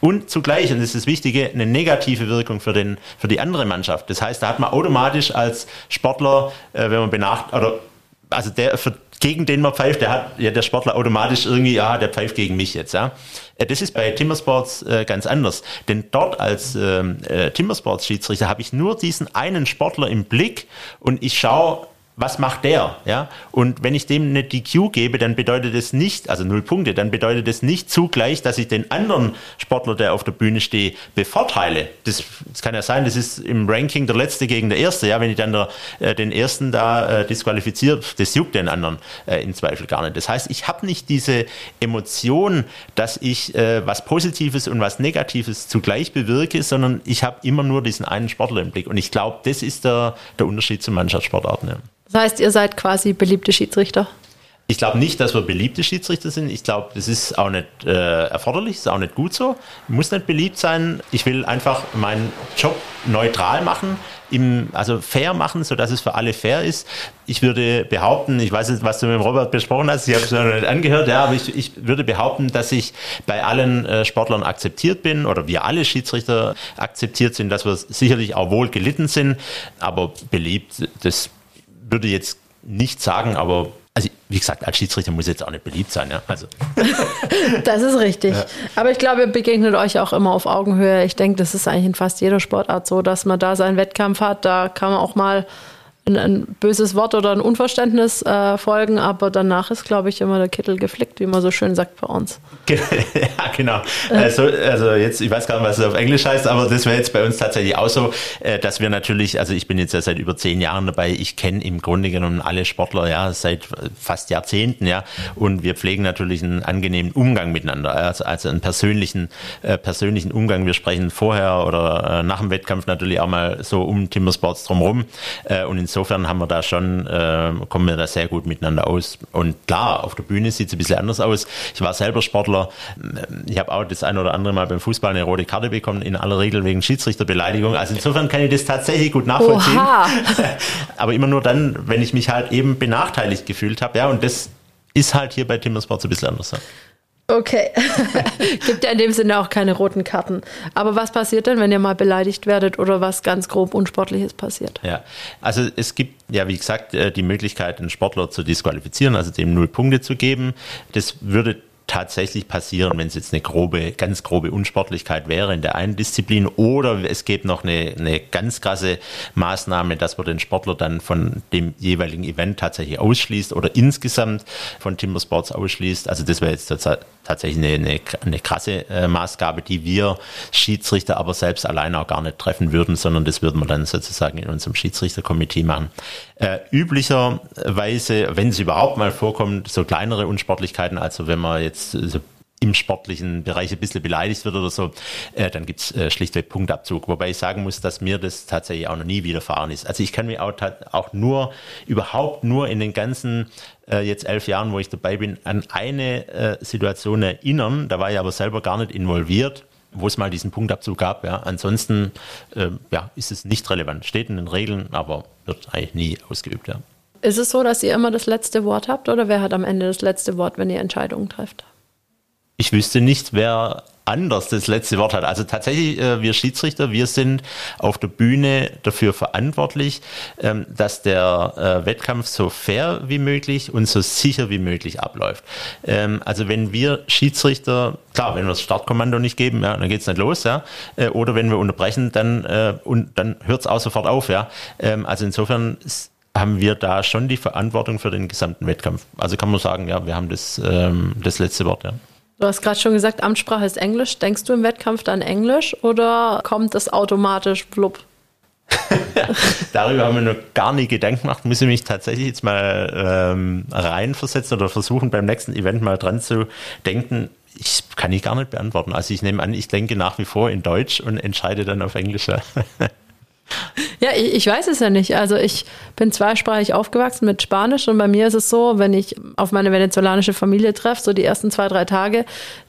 und zugleich, und das ist das Wichtige, eine negative Wirkung für, den, für die andere Mannschaft. Das heißt, da hat man automatisch als Sportler, äh, wenn man benacht, oder also der, für, gegen den man pfeift, der hat ja der Sportler automatisch irgendwie, ja, der pfeift gegen mich jetzt, ja. Äh, das ist bei Timbersports äh, ganz anders. Denn dort als ähm, äh, Timbersports-Schiedsrichter habe ich nur diesen einen Sportler im Blick und ich schaue was macht der? Ja? Und wenn ich dem eine DQ gebe, dann bedeutet es nicht, also null Punkte, dann bedeutet es nicht zugleich, dass ich den anderen Sportler, der auf der Bühne steht, bevorteile. Das, das kann ja sein, das ist im Ranking der Letzte gegen der Erste. Ja? Wenn ich dann der, äh, den Ersten da äh, disqualifiziert, das juckt den anderen äh, im Zweifel gar nicht. Das heißt, ich habe nicht diese Emotion, dass ich äh, was Positives und was Negatives zugleich bewirke, sondern ich habe immer nur diesen einen Sportler im Blick. Und ich glaube, das ist der, der Unterschied zu Mannschaftssportarten. Ja. Das heißt, ihr seid quasi beliebte Schiedsrichter? Ich glaube nicht, dass wir beliebte Schiedsrichter sind. Ich glaube, das ist auch nicht äh, erforderlich, ist auch nicht gut so. Muss nicht beliebt sein. Ich will einfach meinen Job neutral machen, im, also fair machen, sodass es für alle fair ist. Ich würde behaupten, ich weiß nicht, was du mit Robert besprochen hast, ich habe es noch nicht angehört, ja, aber ich, ich würde behaupten, dass ich bei allen äh, Sportlern akzeptiert bin oder wir alle Schiedsrichter akzeptiert sind, dass wir sicherlich auch wohl gelitten sind, aber beliebt, das würde jetzt nicht sagen, aber also wie gesagt, als Schiedsrichter muss jetzt auch nicht beliebt sein. Ja? Also. das ist richtig. Ja. Aber ich glaube, ihr begegnet euch auch immer auf Augenhöhe. Ich denke, das ist eigentlich in fast jeder Sportart so, dass man da seinen Wettkampf hat. Da kann man auch mal ein, ein böses Wort oder ein Unverständnis äh, folgen, aber danach ist, glaube ich, immer der Kittel geflickt, wie man so schön sagt bei uns. ja, genau. Also, also jetzt, ich weiß gar nicht, was es auf Englisch heißt, aber das wäre jetzt bei uns tatsächlich auch so, äh, dass wir natürlich, also ich bin jetzt ja seit über zehn Jahren dabei, ich kenne im Grunde genommen alle Sportler ja seit fast Jahrzehnten, ja, und wir pflegen natürlich einen angenehmen Umgang miteinander, also, also einen persönlichen, äh, persönlichen Umgang. Wir sprechen vorher oder äh, nach dem Wettkampf natürlich auch mal so um Timbersports drumherum äh, und insofern insofern haben wir da schon, äh, kommen wir da sehr gut miteinander aus. Und klar, auf der Bühne sieht es ein bisschen anders aus. Ich war selber Sportler. Ich habe auch das ein oder andere Mal beim Fußball eine rote Karte bekommen, in aller Regel wegen Schiedsrichterbeleidigung. Also insofern kann ich das tatsächlich gut nachvollziehen. Oha. Aber immer nur dann, wenn ich mich halt eben benachteiligt gefühlt habe. Ja, und das ist halt hier bei Timbersports ein bisschen anders. Okay. Gibt ja in dem Sinne auch keine roten Karten. Aber was passiert denn, wenn ihr mal beleidigt werdet oder was ganz grob Unsportliches passiert? Ja, also es gibt ja, wie gesagt, äh, die Möglichkeit, einen Sportler zu disqualifizieren, also dem null Punkte zu geben. Das würde tatsächlich passieren, wenn es jetzt eine grobe, ganz grobe Unsportlichkeit wäre in der einen Disziplin oder es gäbe noch eine, eine ganz krasse Maßnahme, dass man den Sportler dann von dem jeweiligen Event tatsächlich ausschließt oder insgesamt von Timbersports ausschließt. Also das wäre jetzt tatsächlich eine, eine, eine krasse äh, Maßgabe, die wir Schiedsrichter aber selbst alleine auch gar nicht treffen würden, sondern das würden wir dann sozusagen in unserem Schiedsrichterkomitee machen. Äh, üblicherweise, wenn es überhaupt mal vorkommt, so kleinere Unsportlichkeiten, also wenn man jetzt so im sportlichen Bereich ein bisschen beleidigt wird oder so, äh, dann gibt's äh, schlichtweg Punktabzug. Wobei ich sagen muss, dass mir das tatsächlich auch noch nie widerfahren ist. Also ich kann mich auch, auch nur, überhaupt nur in den ganzen äh, jetzt elf Jahren, wo ich dabei bin, an eine Situation erinnern. Da war ich aber selber gar nicht involviert wo es mal diesen Punktabzug gab. Ja. Ansonsten äh, ja, ist es nicht relevant. Steht in den Regeln, aber wird eigentlich nie ausgeübt. Ja. Ist es so, dass ihr immer das letzte Wort habt oder wer hat am Ende das letzte Wort, wenn ihr Entscheidungen trefft? Ich wüsste nicht, wer anders das letzte Wort hat. Also tatsächlich, äh, wir Schiedsrichter, wir sind auf der Bühne dafür verantwortlich, ähm, dass der äh, Wettkampf so fair wie möglich und so sicher wie möglich abläuft. Ähm, also wenn wir Schiedsrichter, klar, wenn wir das Startkommando nicht geben, ja, dann geht's nicht los, ja. Äh, oder wenn wir unterbrechen, dann, und dann hört's auch sofort auf, ja. Ähm, also insofern haben wir da schon die Verantwortung für den gesamten Wettkampf. Also kann man sagen, ja, wir haben das, ähm, das letzte Wort, ja. Du hast gerade schon gesagt, Amtssprache ist Englisch. Denkst du im Wettkampf dann Englisch oder kommt das automatisch blub? Darüber haben wir noch gar nie Gedanken gemacht. Muss ich mich tatsächlich jetzt mal ähm, reinversetzen oder versuchen, beim nächsten Event mal dran zu denken. Ich kann ich gar nicht beantworten. Also ich nehme an, ich denke nach wie vor in Deutsch und entscheide dann auf Englisch. Ja, ich, ich, weiß es ja nicht. Also ich bin zweisprachig aufgewachsen mit Spanisch und bei mir ist es so, wenn ich auf meine venezolanische Familie treffe, so die ersten zwei, drei Tage,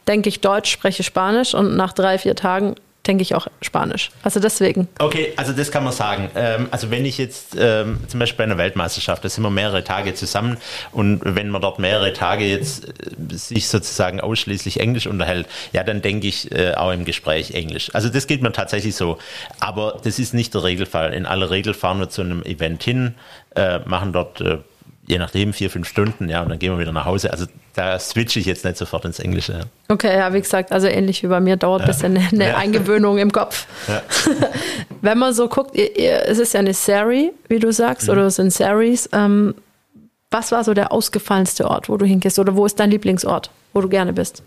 denke ich Deutsch, spreche Spanisch und nach drei, vier Tagen denke ich auch Spanisch. Also deswegen. Okay, also das kann man sagen. Ähm, also wenn ich jetzt ähm, zum Beispiel bei einer Weltmeisterschaft, da sind wir mehrere Tage zusammen und wenn man dort mehrere Tage jetzt äh, sich sozusagen ausschließlich Englisch unterhält, ja, dann denke ich äh, auch im Gespräch Englisch. Also das geht mir tatsächlich so. Aber das ist nicht der Regelfall. In aller Regel fahren wir zu einem Event hin, äh, machen dort je nachdem, vier, fünf Stunden, ja, und dann gehen wir wieder nach Hause. Also da switche ich jetzt nicht sofort ins Englische. Ja. Okay, ja, wie gesagt, also ähnlich wie bei mir dauert ein bisschen eine, eine ja. Eingewöhnung im Kopf. Ja. Wenn man so guckt, ihr, ihr, es ist ja eine Serie, wie du sagst, mhm. oder es sind Series. Ähm, was war so der ausgefallenste Ort, wo du hingehst? Oder wo ist dein Lieblingsort, wo du gerne bist?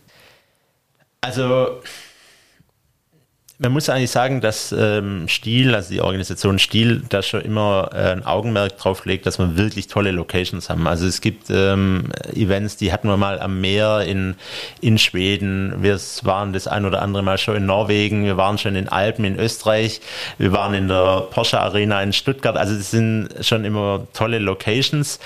Also man muss eigentlich sagen, dass ähm, Stil, also die Organisation Stil, da schon immer äh, ein Augenmerk drauf legt, dass wir wirklich tolle Locations haben. Also es gibt ähm, Events, die hatten wir mal am Meer in, in Schweden, wir waren das ein oder andere Mal schon in Norwegen, wir waren schon in Alpen in Österreich, wir waren in der Porsche Arena in Stuttgart. Also das sind schon immer tolle Locations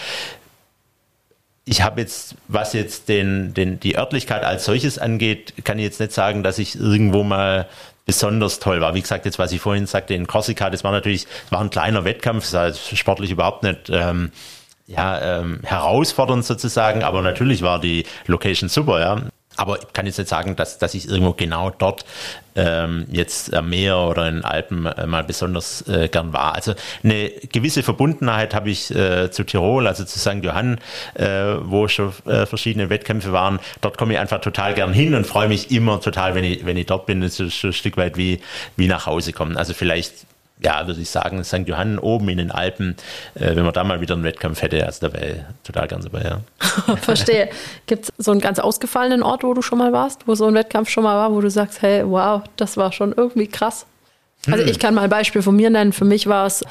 ich habe jetzt, was jetzt den, den, die Örtlichkeit als solches angeht, kann ich jetzt nicht sagen, dass ich irgendwo mal besonders toll war. Wie gesagt, jetzt was ich vorhin sagte in Korsika, das war natürlich, das war ein kleiner Wettkampf, das war sportlich überhaupt nicht ähm, ja, ähm, herausfordernd sozusagen, aber natürlich war die Location super, ja. Aber ich kann jetzt nicht sagen, dass, dass ich irgendwo genau dort ähm, jetzt am Meer oder in den Alpen äh, mal besonders äh, gern war. Also eine gewisse Verbundenheit habe ich äh, zu Tirol, also zu St. Johann, äh, wo schon äh, verschiedene Wettkämpfe waren. Dort komme ich einfach total gern hin und freue mich immer total, wenn ich, wenn ich dort bin. Das ist schon ein Stück weit wie, wie nach Hause kommen. Also vielleicht ja, würde ich sagen, St. Johann oben in den Alpen, äh, wenn man da mal wieder einen Wettkampf hätte, also da wäre total ganz dabei, ja. Verstehe. Gibt es so einen ganz ausgefallenen Ort, wo du schon mal warst, wo so ein Wettkampf schon mal war, wo du sagst, hey, wow, das war schon irgendwie krass? Also hm. ich kann mal ein Beispiel von mir nennen. Für mich war es,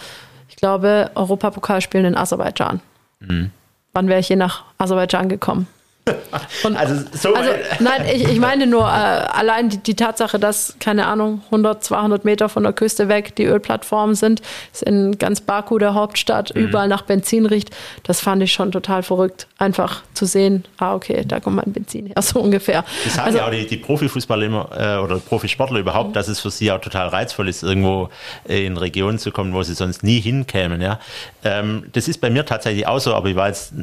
ich glaube, Europapokalspielen in Aserbaidschan. Hm. Wann wäre ich je nach Aserbaidschan gekommen? Und, also, so also nein, ich, ich meine nur äh, allein die, die, Tatsache, dass, keine Ahnung, 100, 200 Meter von der Küste weg die Ölplattformen sind, ist in ganz Baku, der Hauptstadt, mhm. überall nach Benzin riecht, das fand ich schon total verrückt. Einfach zu sehen, ah, okay, da kommt mein Benzin her, so ungefähr. Das sagen also, ja auch die, die Profifußballer immer, äh, oder Profisportler überhaupt, mhm. dass es für sie auch total reizvoll ist, irgendwo in Regionen zu kommen, wo sie sonst nie hinkämen. Ja? Ähm, das ist bei mir tatsächlich auch so, aber ich war jetzt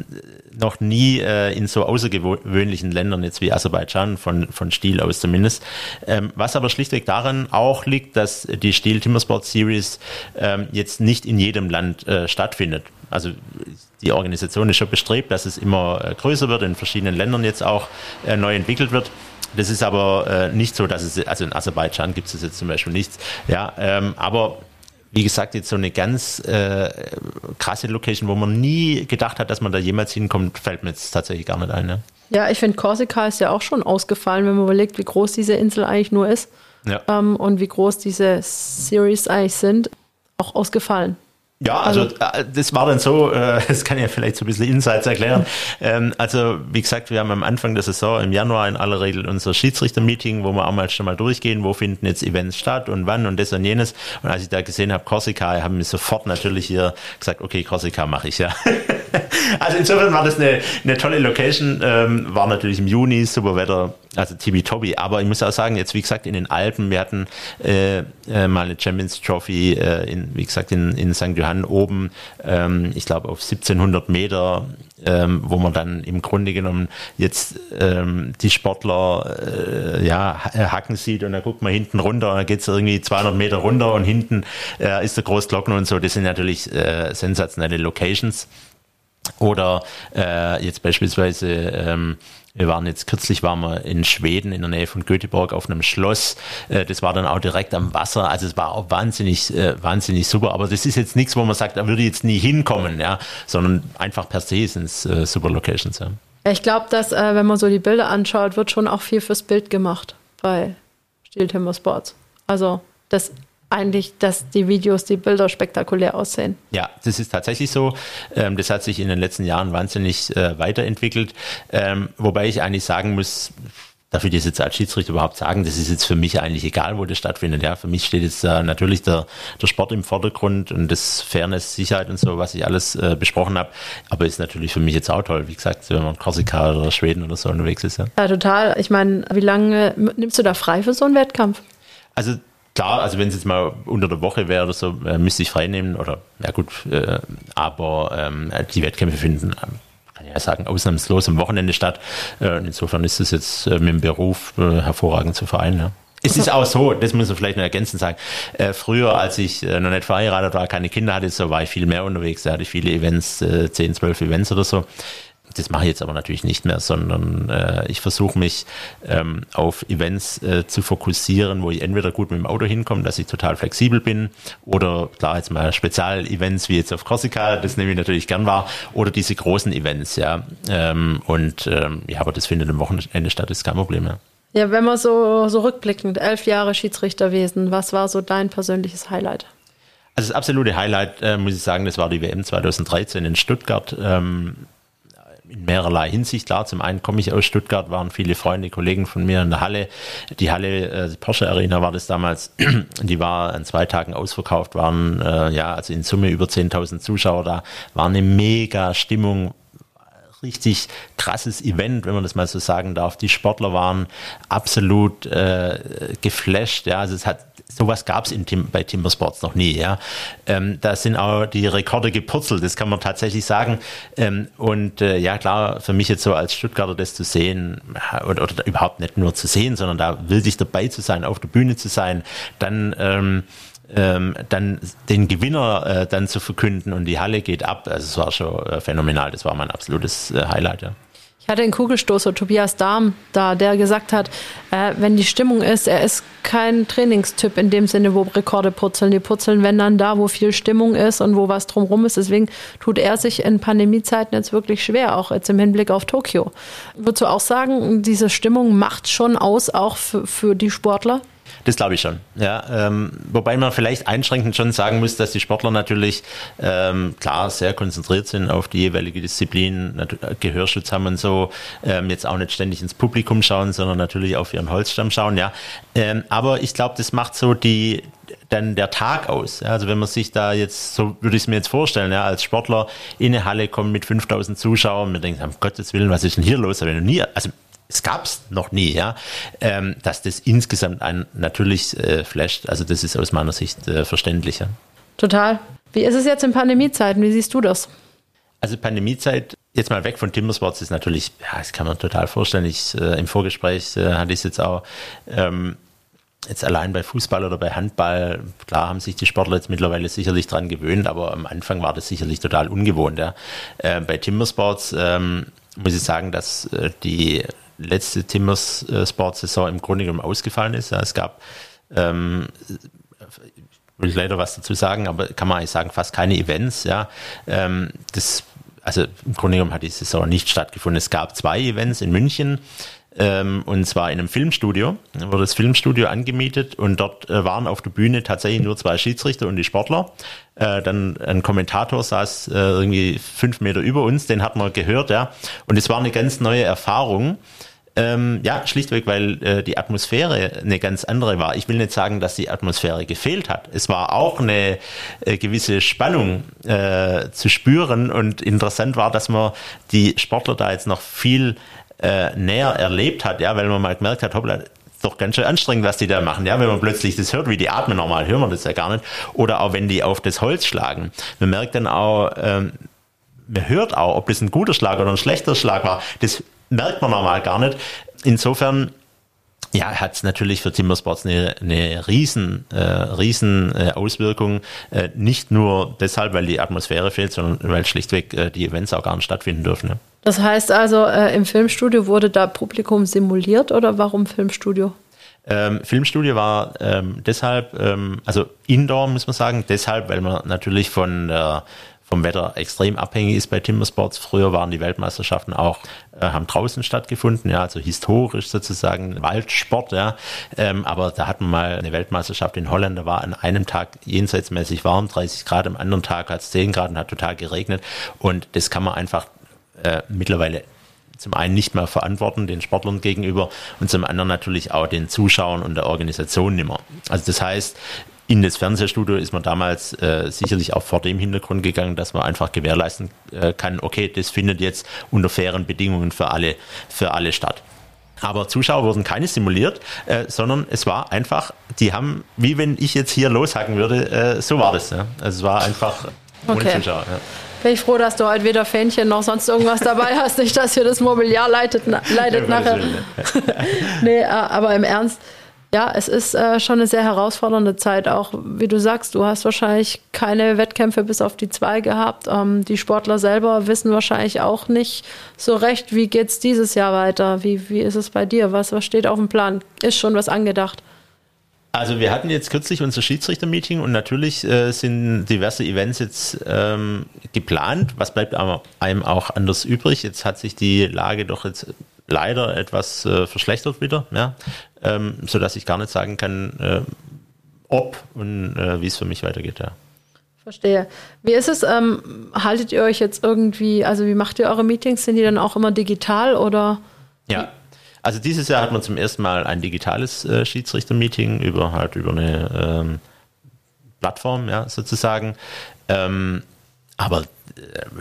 noch nie äh, in so außer außergewöhnlichen Ländern, jetzt wie Aserbaidschan, von, von Stiel aus zumindest. Ähm, was aber schlichtweg daran auch liegt, dass die Stiel Timbersport Series ähm, jetzt nicht in jedem Land äh, stattfindet. Also die Organisation ist schon bestrebt, dass es immer äh, größer wird, in verschiedenen Ländern jetzt auch äh, neu entwickelt wird. Das ist aber äh, nicht so, dass es, also in Aserbaidschan gibt es jetzt zum Beispiel nichts. Ja, ähm, aber wie gesagt, jetzt so eine ganz äh, krasse Location, wo man nie gedacht hat, dass man da jemals hinkommt, fällt mir jetzt tatsächlich gar nicht ein. Ne? Ja, ich finde, Korsika ist ja auch schon ausgefallen, wenn man überlegt, wie groß diese Insel eigentlich nur ist ja. ähm, und wie groß diese Series eigentlich sind, auch ausgefallen. Ja, also, also äh, das war dann so, äh, das kann ja vielleicht so ein bisschen Insights erklären. Ähm, also wie gesagt, wir haben am Anfang der Saison im Januar in aller Regel unser Schiedsrichter-Meeting, wo wir auch mal schon mal durchgehen, wo finden jetzt Events statt und wann und das und jenes. Und als ich da gesehen habe, Korsika, haben wir sofort natürlich hier gesagt, okay, Korsika mache ich ja. also insofern war das eine, eine tolle Location, ähm, war natürlich im Juni, super Wetter, also Tibi Tobi. Aber ich muss auch sagen, jetzt wie gesagt in den Alpen, wir hatten äh, äh, mal eine Champions Trophy, äh, in, wie gesagt in, in St. Johann oben, ähm, ich glaube auf 1700 Meter, ähm, wo man dann im Grunde genommen jetzt ähm, die Sportler äh, ja hacken sieht und dann guckt man hinten runter und dann geht es irgendwie 200 Meter runter und hinten äh, ist der Großglocken und so. Das sind natürlich äh, sensationelle Locations. Oder äh, jetzt beispielsweise, ähm, wir waren jetzt kürzlich waren wir in Schweden in der Nähe von Göteborg auf einem Schloss. Äh, das war dann auch direkt am Wasser. Also es war auch wahnsinnig, äh, wahnsinnig super. Aber das ist jetzt nichts, wo man sagt, da würde ich jetzt nie hinkommen, ja, sondern einfach per se sind es äh, super Locations. Ja. Ich glaube, dass wenn man so die Bilder anschaut, wird schon auch viel fürs Bild gemacht bei Steel Timber Sports. Also das eigentlich, dass die Videos, die Bilder spektakulär aussehen. Ja, das ist tatsächlich so. Ähm, das hat sich in den letzten Jahren wahnsinnig äh, weiterentwickelt. Ähm, wobei ich eigentlich sagen muss, Darf ich das jetzt als Schiedsrichter überhaupt sagen? Das ist jetzt für mich eigentlich egal, wo das stattfindet. Ja, für mich steht jetzt äh, natürlich der, der Sport im Vordergrund und das Fairness, Sicherheit und so, was ich alles äh, besprochen habe. Aber ist natürlich für mich jetzt auch toll, wie gesagt, wenn man Korsika oder Schweden oder so unterwegs ist. Ja, ja total. Ich meine, wie lange nimmst du da frei für so einen Wettkampf? Also klar, also wenn es jetzt mal unter der Woche wäre oder so, äh, müsste ich frei nehmen oder ja gut, äh, aber ähm, die Wettkämpfe finden kann ja sagen, ausnahmslos am Wochenende statt. Äh, insofern ist es jetzt äh, mit dem Beruf äh, hervorragend zu vereinen. Ja. Es ist auch so, das muss man vielleicht noch ergänzend sagen. Äh, früher, als ich äh, noch nicht verheiratet war, keine Kinder hatte, so war ich viel mehr unterwegs. Da hatte ich viele Events, äh, 10, 12 Events oder so. Das mache ich jetzt aber natürlich nicht mehr, sondern äh, ich versuche mich ähm, auf Events äh, zu fokussieren, wo ich entweder gut mit dem Auto hinkomme, dass ich total flexibel bin, oder klar jetzt mal Spezialevents wie jetzt auf Corsica, das nehme ich natürlich gern wahr, oder diese großen Events, ja. Ähm, und ähm, ja, aber das findet am Wochenende statt, ist kein Problem, ja. Ja, wenn man so, so rückblickend, elf Jahre Schiedsrichterwesen, was war so dein persönliches Highlight? Also das absolute Highlight, äh, muss ich sagen, das war die WM 2013 in Stuttgart. Ähm, in mehrerlei Hinsicht. Klar, zum einen komme ich aus Stuttgart, waren viele Freunde, Kollegen von mir in der Halle. Die Halle, äh, die Porsche Arena war das damals, die war an zwei Tagen ausverkauft, waren äh, ja, also in Summe über 10.000 Zuschauer da, war eine mega Stimmung, richtig krasses Event, wenn man das mal so sagen darf. Die Sportler waren absolut äh, geflasht. Ja, also es hat sowas gab es Tim, bei Timbersports noch nie. Ja, ähm, da sind auch die Rekorde gepurzelt. Das kann man tatsächlich sagen. Ähm, und äh, ja, klar, für mich jetzt so als Stuttgarter das zu sehen oder, oder überhaupt nicht nur zu sehen, sondern da will sich dabei zu sein, auf der Bühne zu sein, dann ähm, ähm, dann den Gewinner äh, dann zu verkünden und die Halle geht ab. Also es war schon äh, phänomenal. Das war mein absolutes äh, Highlight. Ja. Ich hatte einen Kugelstoßer, Tobias Dahm, da, der gesagt hat, äh, wenn die Stimmung ist, er ist kein Trainingstyp in dem Sinne, wo Rekorde purzeln. Die purzeln, wenn dann da, wo viel Stimmung ist und wo was drumrum ist. Deswegen tut er sich in Pandemiezeiten jetzt wirklich schwer, auch jetzt im Hinblick auf Tokio. Würdest du auch sagen, diese Stimmung macht schon aus, auch für, für die Sportler? Das glaube ich schon. Ja, ähm, wobei man vielleicht einschränkend schon sagen muss, dass die Sportler natürlich ähm, klar sehr konzentriert sind auf die jeweilige Disziplin, Gehörschutz haben und so, ähm, jetzt auch nicht ständig ins Publikum schauen, sondern natürlich auf ihren Holzstamm schauen. Ja, ähm, aber ich glaube, das macht so die dann der Tag aus. Also wenn man sich da jetzt, so würde ich es mir jetzt vorstellen, ja, als Sportler in eine Halle kommt mit 5000 Zuschauern, man denkt, um Gottes Willen, was ist denn hier los? Wenn du nie, also es gab es noch nie, ja, ähm, dass das insgesamt einen natürlich äh, flasht. Also das ist aus meiner Sicht äh, verständlicher. Total. Wie ist es jetzt in Pandemiezeiten? Wie siehst du das? Also Pandemiezeit, jetzt mal weg von Timbersports, ist natürlich, ja, das kann man total vorstellen. Ich, äh, Im Vorgespräch äh, hatte ich es jetzt auch, ähm, jetzt allein bei Fußball oder bei Handball, klar haben sich die Sportler jetzt mittlerweile sicherlich dran gewöhnt, aber am Anfang war das sicherlich total ungewohnt. Ja. Äh, bei Timbersports ähm, muss ich sagen, dass äh, die letzte Timbers äh, Sportsaison im Grunde genommen ausgefallen ist. Es gab, ähm, will ich leider was dazu sagen, aber kann man eigentlich sagen, fast keine Events. Ja, ähm, das, also im Grunde genommen hat die Saison nicht stattgefunden. Es gab zwei Events in München. Ähm, und zwar in einem Filmstudio. Da wurde das Filmstudio angemietet und dort äh, waren auf der Bühne tatsächlich nur zwei Schiedsrichter und die Sportler. Äh, dann ein Kommentator saß äh, irgendwie fünf Meter über uns, den hat man gehört, ja. Und es war eine ganz neue Erfahrung. Ähm, ja, schlichtweg, weil äh, die Atmosphäre eine ganz andere war. Ich will nicht sagen, dass die Atmosphäre gefehlt hat. Es war auch eine äh, gewisse Spannung äh, zu spüren und interessant war, dass man die Sportler da jetzt noch viel äh, näher erlebt hat, ja, weil man mal gemerkt hat, hoppla, doch ganz schön anstrengend, was die da machen. Ja, wenn man plötzlich das hört, wie die atmen normal, hören wir das ja gar nicht. Oder auch wenn die auf das Holz schlagen. Man merkt dann auch, ähm, man hört auch, ob das ein guter Schlag oder ein schlechter Schlag war. Das merkt man normal gar nicht. Insofern ja, hat es natürlich für Timbersports eine, eine riesen, äh, riesen äh, Auswirkung. Äh, nicht nur deshalb, weil die Atmosphäre fehlt, sondern weil schlichtweg äh, die Events auch gar nicht stattfinden dürfen. Ne? Das heißt also, äh, im Filmstudio wurde da Publikum simuliert oder warum Filmstudio? Ähm, Filmstudio war ähm, deshalb, ähm, also Indoor muss man sagen, deshalb, weil man natürlich von der vom Wetter extrem abhängig ist bei Timbersports. Früher waren die Weltmeisterschaften auch, äh, haben draußen stattgefunden, ja, also historisch sozusagen Waldsport, ja. Ähm, aber da hatten wir mal eine Weltmeisterschaft in Holland, da war an einem Tag jenseitsmäßig warm, 30 Grad, am anderen Tag hat es 10 Grad und hat total geregnet. Und das kann man einfach äh, mittlerweile zum einen nicht mehr verantworten den Sportlern gegenüber und zum anderen natürlich auch den Zuschauern und der Organisation nicht mehr. Also das heißt, in das Fernsehstudio ist man damals äh, sicherlich auch vor dem Hintergrund gegangen, dass man einfach gewährleisten äh, kann, okay, das findet jetzt unter fairen Bedingungen für alle, für alle statt. Aber Zuschauer wurden keine simuliert, äh, sondern es war einfach, die haben, wie wenn ich jetzt hier loshacken würde, äh, so war das. Ja. Also es war einfach ohne Okay. Zuschauer. Ja. Bin ich froh, dass du heute weder Fähnchen noch sonst irgendwas dabei hast. Nicht, dass hier das Mobiliar leidet Ja, um nachher. Nee, äh, aber im Ernst, ja, es ist äh, schon eine sehr herausfordernde Zeit. Auch wie du sagst, du hast wahrscheinlich keine Wettkämpfe bis auf die zwei gehabt. Ähm, die Sportler selber wissen wahrscheinlich auch nicht so recht, wie geht's dieses Jahr weiter? Wie, wie ist es bei dir? Was, was steht auf dem Plan? Ist schon was angedacht? Also wir hatten jetzt kürzlich unser Schiedsrichter-Meeting und natürlich äh, sind diverse Events jetzt ähm, geplant. Was bleibt einem auch anders übrig? Jetzt hat sich die Lage doch jetzt leider etwas äh, verschlechtert wieder, ja? Ähm, sodass ich gar nicht sagen kann, äh, ob und äh, wie es für mich weitergeht. Ja. Verstehe. Wie ist es? Ähm, haltet ihr euch jetzt irgendwie, also wie macht ihr eure Meetings? Sind die dann auch immer digital oder? Ja. Also dieses Jahr hat man zum ersten Mal ein digitales äh, Schiedsrichter-Meeting über halt über eine ähm, Plattform, ja, sozusagen. Ähm, aber äh,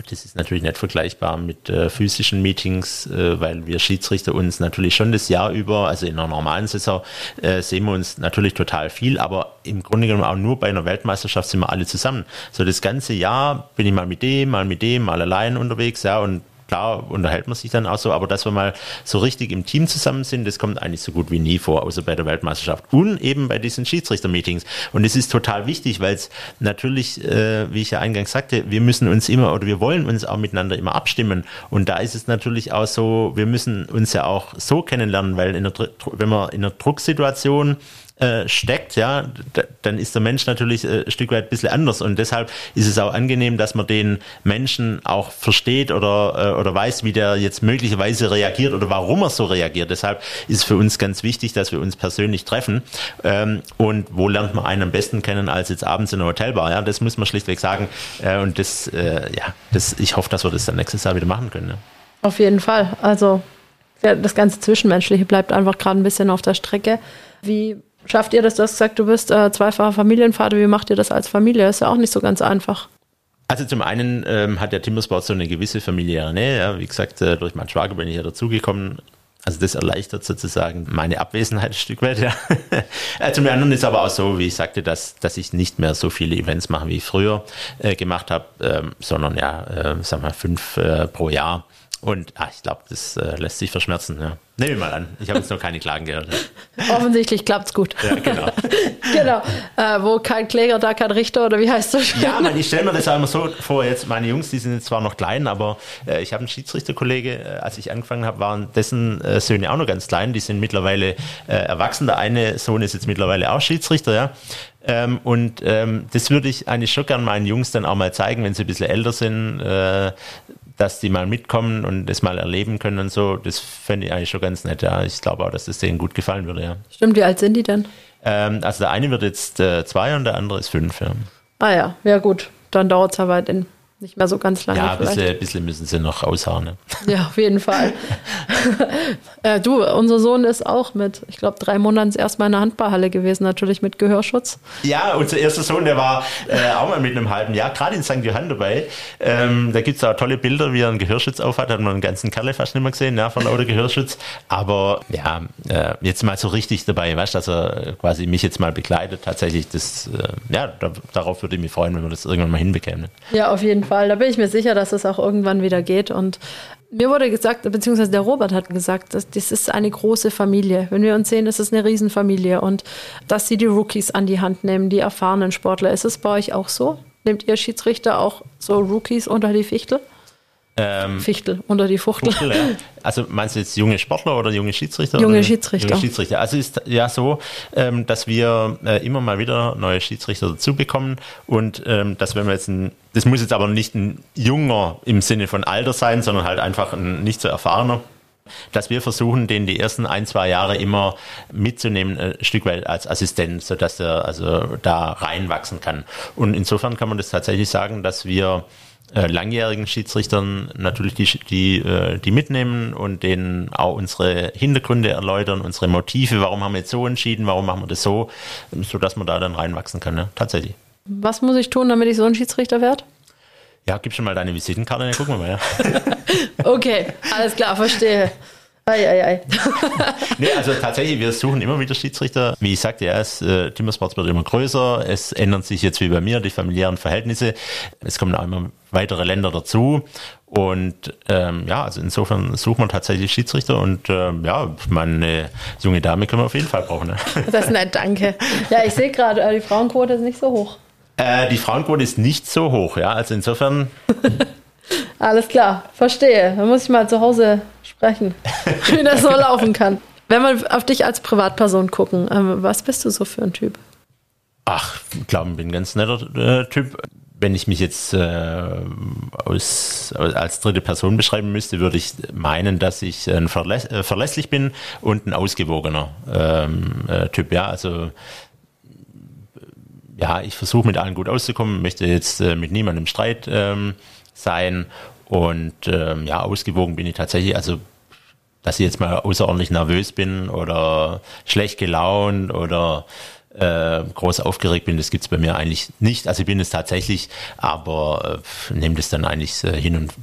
das ist natürlich nicht vergleichbar mit äh, physischen Meetings, äh, weil wir Schiedsrichter uns natürlich schon das Jahr über, also in einer normalen Saison, äh, sehen wir uns natürlich total viel, aber im Grunde genommen auch nur bei einer Weltmeisterschaft sind wir alle zusammen. So das ganze Jahr bin ich mal mit dem, mal mit dem, mal allein unterwegs, ja, und klar unterhält man sich dann auch so, aber dass wir mal so richtig im Team zusammen sind, das kommt eigentlich so gut wie nie vor, außer bei der Weltmeisterschaft. Und eben bei diesen Schiedsrichter-Meetings. Und es ist total wichtig, weil es natürlich, äh, wie ich ja eingangs sagte, wir müssen uns immer oder wir wollen uns auch miteinander immer abstimmen. Und da ist es natürlich auch so, wir müssen uns ja auch so kennenlernen, weil in der, wenn man in einer Drucksituation äh, steckt, ja, dann ist der Mensch natürlich äh, ein Stück weit ein bisschen anders und deshalb ist es auch angenehm, dass man den Menschen auch versteht oder, äh, oder weiß, wie der jetzt möglicherweise reagiert oder warum er so reagiert. Deshalb ist für uns ganz wichtig, dass wir uns persönlich treffen ähm, und wo lernt man einen am besten kennen als jetzt abends in einer Hotelbar, ja, das muss man schlichtweg sagen äh, und das, äh, ja, das, ich hoffe, dass wir das dann nächstes Jahr wieder machen können. Ja. Auf jeden Fall. Also ja, das ganze Zwischenmenschliche bleibt einfach gerade ein bisschen auf der Strecke. Wie schafft ihr das? Du hast gesagt, du bist äh, zweifacher Familienvater. Wie macht ihr das als Familie? Ist ja auch nicht so ganz einfach. Also zum einen ähm, hat der Timbersport so eine gewisse familiäre Nähe. Ja. Wie gesagt, äh, durch meinen Schwager bin ich ja dazugekommen. Also das erleichtert sozusagen meine Abwesenheit ein Stück weit. Ja. Äh, zum anderen ist aber auch so, wie ich sagte, dass, dass ich nicht mehr so viele Events mache, wie ich früher äh, gemacht habe, ähm, sondern ja, äh, sagen wir fünf äh, pro Jahr. Und ah, ich glaube, das äh, lässt sich verschmerzen. Ja. Nehmen wir mal an. Ich habe jetzt noch keine Klagen gehört. Ja, Offensichtlich klappt's gut. ja genau. genau. Äh, wo kein Kläger, da kein Richter oder wie heißt das? Ja, man, ich stelle mir das auch immer so vor, jetzt meine Jungs, die sind jetzt zwar noch klein, aber äh, ich habe einen Schiedsrichterkollege, äh, als ich angefangen habe, waren dessen äh, Söhne auch noch ganz klein, die sind mittlerweile äh, erwachsen, der eine Sohn ist jetzt mittlerweile auch Schiedsrichter, ja. Ähm, und ähm, das würde ich eigentlich schon gern meinen Jungs dann auch mal zeigen, wenn sie ein bisschen älter sind, äh, dass die mal mitkommen und das mal erleben können und so. Das fände ich eigentlich schon ganz nett, ja. Ich glaube auch, dass das denen gut gefallen würde, ja. Stimmt, wie alt sind die denn? Ähm, also der eine wird jetzt äh, zwei und der andere ist fünf, ja. Ah ja, ja gut. Dann dauert es aber in nicht mehr so ganz lange. Ja, ein vielleicht. bisschen, ein bisschen müssen sie noch ausharren. Ne? Ja, auf jeden Fall. äh, du, unser Sohn ist auch mit, ich glaube, drei Monaten erstmal in der Handballhalle gewesen, natürlich mit Gehörschutz. Ja, unser erster Sohn, der war äh, auch mal mit einem halben Jahr, gerade in St. Johann dabei. Ähm, da gibt's auch tolle Bilder, wie er einen Gehörschutz aufhat. Hat man einen ganzen Kerle fast nicht mehr gesehen, ja, von lauter Gehörschutz. Aber ja, äh, jetzt mal so richtig dabei, weißt du, dass er quasi mich jetzt mal begleitet. Tatsächlich, das, äh, ja, da, darauf würde ich mich freuen, wenn wir das irgendwann mal hinbekämen. Ja, auf jeden Fall. Da bin ich mir sicher, dass es auch irgendwann wieder geht. Und mir wurde gesagt, beziehungsweise der Robert hat gesagt, dass das ist eine große Familie. Wenn wir uns sehen, ist es eine Riesenfamilie. Und dass sie die Rookies an die Hand nehmen, die erfahrenen Sportler. Ist es bei euch auch so? Nehmt ihr Schiedsrichter auch so Rookies unter die Fichtel? Ähm, Fichtel, unter die Fuchtel. Fuchtel ja. Also meinst du jetzt junge Sportler oder junge Schiedsrichter? Junge Schiedsrichter. Junge Schiedsrichter. Also ist ja so, ähm, dass wir äh, immer mal wieder neue Schiedsrichter dazu bekommen und ähm, dass wenn wir jetzt ein, das muss jetzt aber nicht ein junger im Sinne von Alter sein, sondern halt einfach ein nicht so erfahrener dass wir versuchen, den die ersten ein, zwei Jahre immer mitzunehmen, ein Stück weit als Assistent, sodass er also da reinwachsen kann. Und insofern kann man das tatsächlich sagen, dass wir äh, langjährigen Schiedsrichtern natürlich die, die, äh, die mitnehmen und denen auch unsere Hintergründe erläutern, unsere Motive, warum haben wir jetzt so entschieden, warum machen wir das so, sodass man da dann reinwachsen kann, ne? tatsächlich. Was muss ich tun, damit ich so ein Schiedsrichter werde? Ja, gib schon mal deine Visitenkarte, dann gucken wir mal. Ja. okay, alles klar, verstehe. Ei, nee, also tatsächlich, wir suchen immer wieder Schiedsrichter. Wie ich sagte, ja, es, äh, Timmersport wird immer größer. Es ändern sich jetzt wie bei mir die familiären Verhältnisse. Es kommen auch immer weitere Länder dazu. Und ähm, ja, also insofern sucht man tatsächlich Schiedsrichter und ähm, ja, meine junge Dame können wir auf jeden Fall brauchen. Ne? Das ist nett, danke. Ja, ich sehe gerade, äh, die Frauenquote ist nicht so hoch. Äh, die Frauenquote ist nicht so hoch, ja. Also insofern. Alles klar, verstehe. Da muss ich mal zu Hause sprechen, wie das so laufen kann. Wenn wir auf dich als Privatperson gucken, ähm, was bist du so für ein Typ? Ach, ich glaube, ich bin ein ganz netter äh, Typ. Wenn ich mich jetzt äh, aus, als dritte Person beschreiben müsste, würde ich meinen, dass ich ein verläss äh, verlässlich bin und ein ausgewogener ähm, äh, Typ. Ja, also ja, ich versuche mit allen gut auszukommen, möchte jetzt äh, mit niemandem im Streit ähm, sein und ähm, ja, ausgewogen bin ich tatsächlich. Also dass ich jetzt mal außerordentlich nervös bin oder schlecht gelaunt oder äh, groß aufgeregt bin, das gibt's bei mir eigentlich nicht. Also ich bin es tatsächlich, aber äh, nehme das dann eigentlich äh, hin und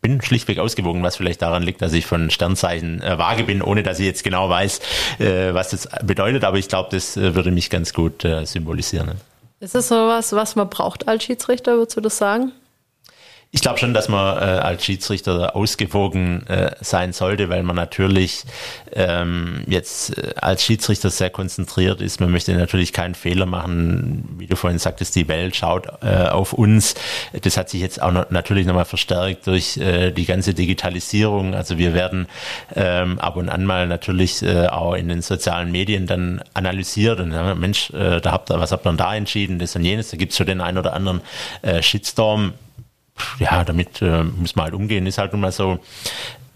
bin schlichtweg ausgewogen, was vielleicht daran liegt, dass ich von Sternzeichen äh, vage bin, ohne dass ich jetzt genau weiß, äh, was das bedeutet. Aber ich glaube, das äh, würde mich ganz gut äh, symbolisieren. Ne? Ist das so was, was man braucht als Schiedsrichter, würdest du das sagen? Ich glaube schon, dass man äh, als Schiedsrichter ausgewogen äh, sein sollte, weil man natürlich ähm, jetzt äh, als Schiedsrichter sehr konzentriert ist. Man möchte natürlich keinen Fehler machen. Wie du vorhin sagtest, die Welt schaut äh, auf uns. Das hat sich jetzt auch noch, natürlich nochmal verstärkt durch äh, die ganze Digitalisierung. Also wir werden ähm, ab und an mal natürlich äh, auch in den sozialen Medien dann analysiert und ja, Mensch, äh, da habt ihr, was habt ihr denn da entschieden, das und jenes. Da gibt's schon den einen oder anderen äh, Shitstorm ja, damit äh, muss man halt umgehen, ist halt mal so.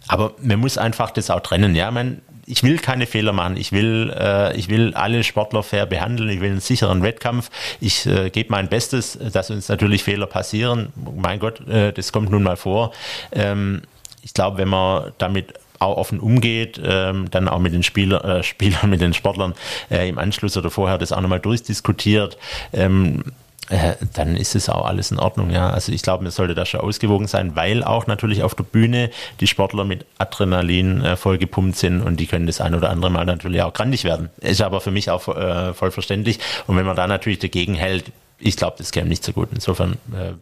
Aber man muss einfach das auch trennen. Ja, man, ich will keine Fehler machen. Ich will, äh, ich will alle Sportler fair behandeln. Ich will einen sicheren Wettkampf. Ich äh, gebe mein Bestes, dass uns natürlich Fehler passieren. Mein Gott, äh, das kommt nun mal vor. Ähm, ich glaube, wenn man damit auch offen umgeht, ähm, dann auch mit den Spieler, äh, Spielern, mit den Sportlern äh, im Anschluss oder vorher das auch nochmal durchdiskutiert, ähm, äh, dann ist es auch alles in Ordnung, ja. Also ich glaube, man sollte da schon ausgewogen sein, weil auch natürlich auf der Bühne die Sportler mit Adrenalin äh, vollgepumpt sind und die können das ein oder andere Mal natürlich auch grandig werden. Ist aber für mich auch äh, voll verständlich. Und wenn man da natürlich dagegen hält, ich glaube, das käme nicht so gut. Insofern äh,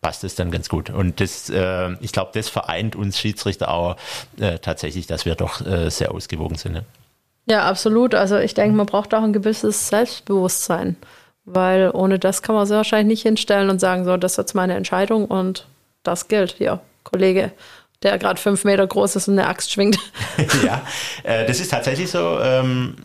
passt es dann ganz gut. Und das, äh, ich glaube, das vereint uns Schiedsrichter auch äh, tatsächlich, dass wir doch äh, sehr ausgewogen sind. Ja. ja, absolut. Also ich denke, man braucht auch ein gewisses Selbstbewusstsein. Weil ohne das kann man sie wahrscheinlich nicht hinstellen und sagen, so, das ist jetzt meine Entscheidung und das gilt. Hier, Kollege, der gerade fünf Meter groß ist und eine Axt schwingt. ja, äh, das ist tatsächlich so. Ähm,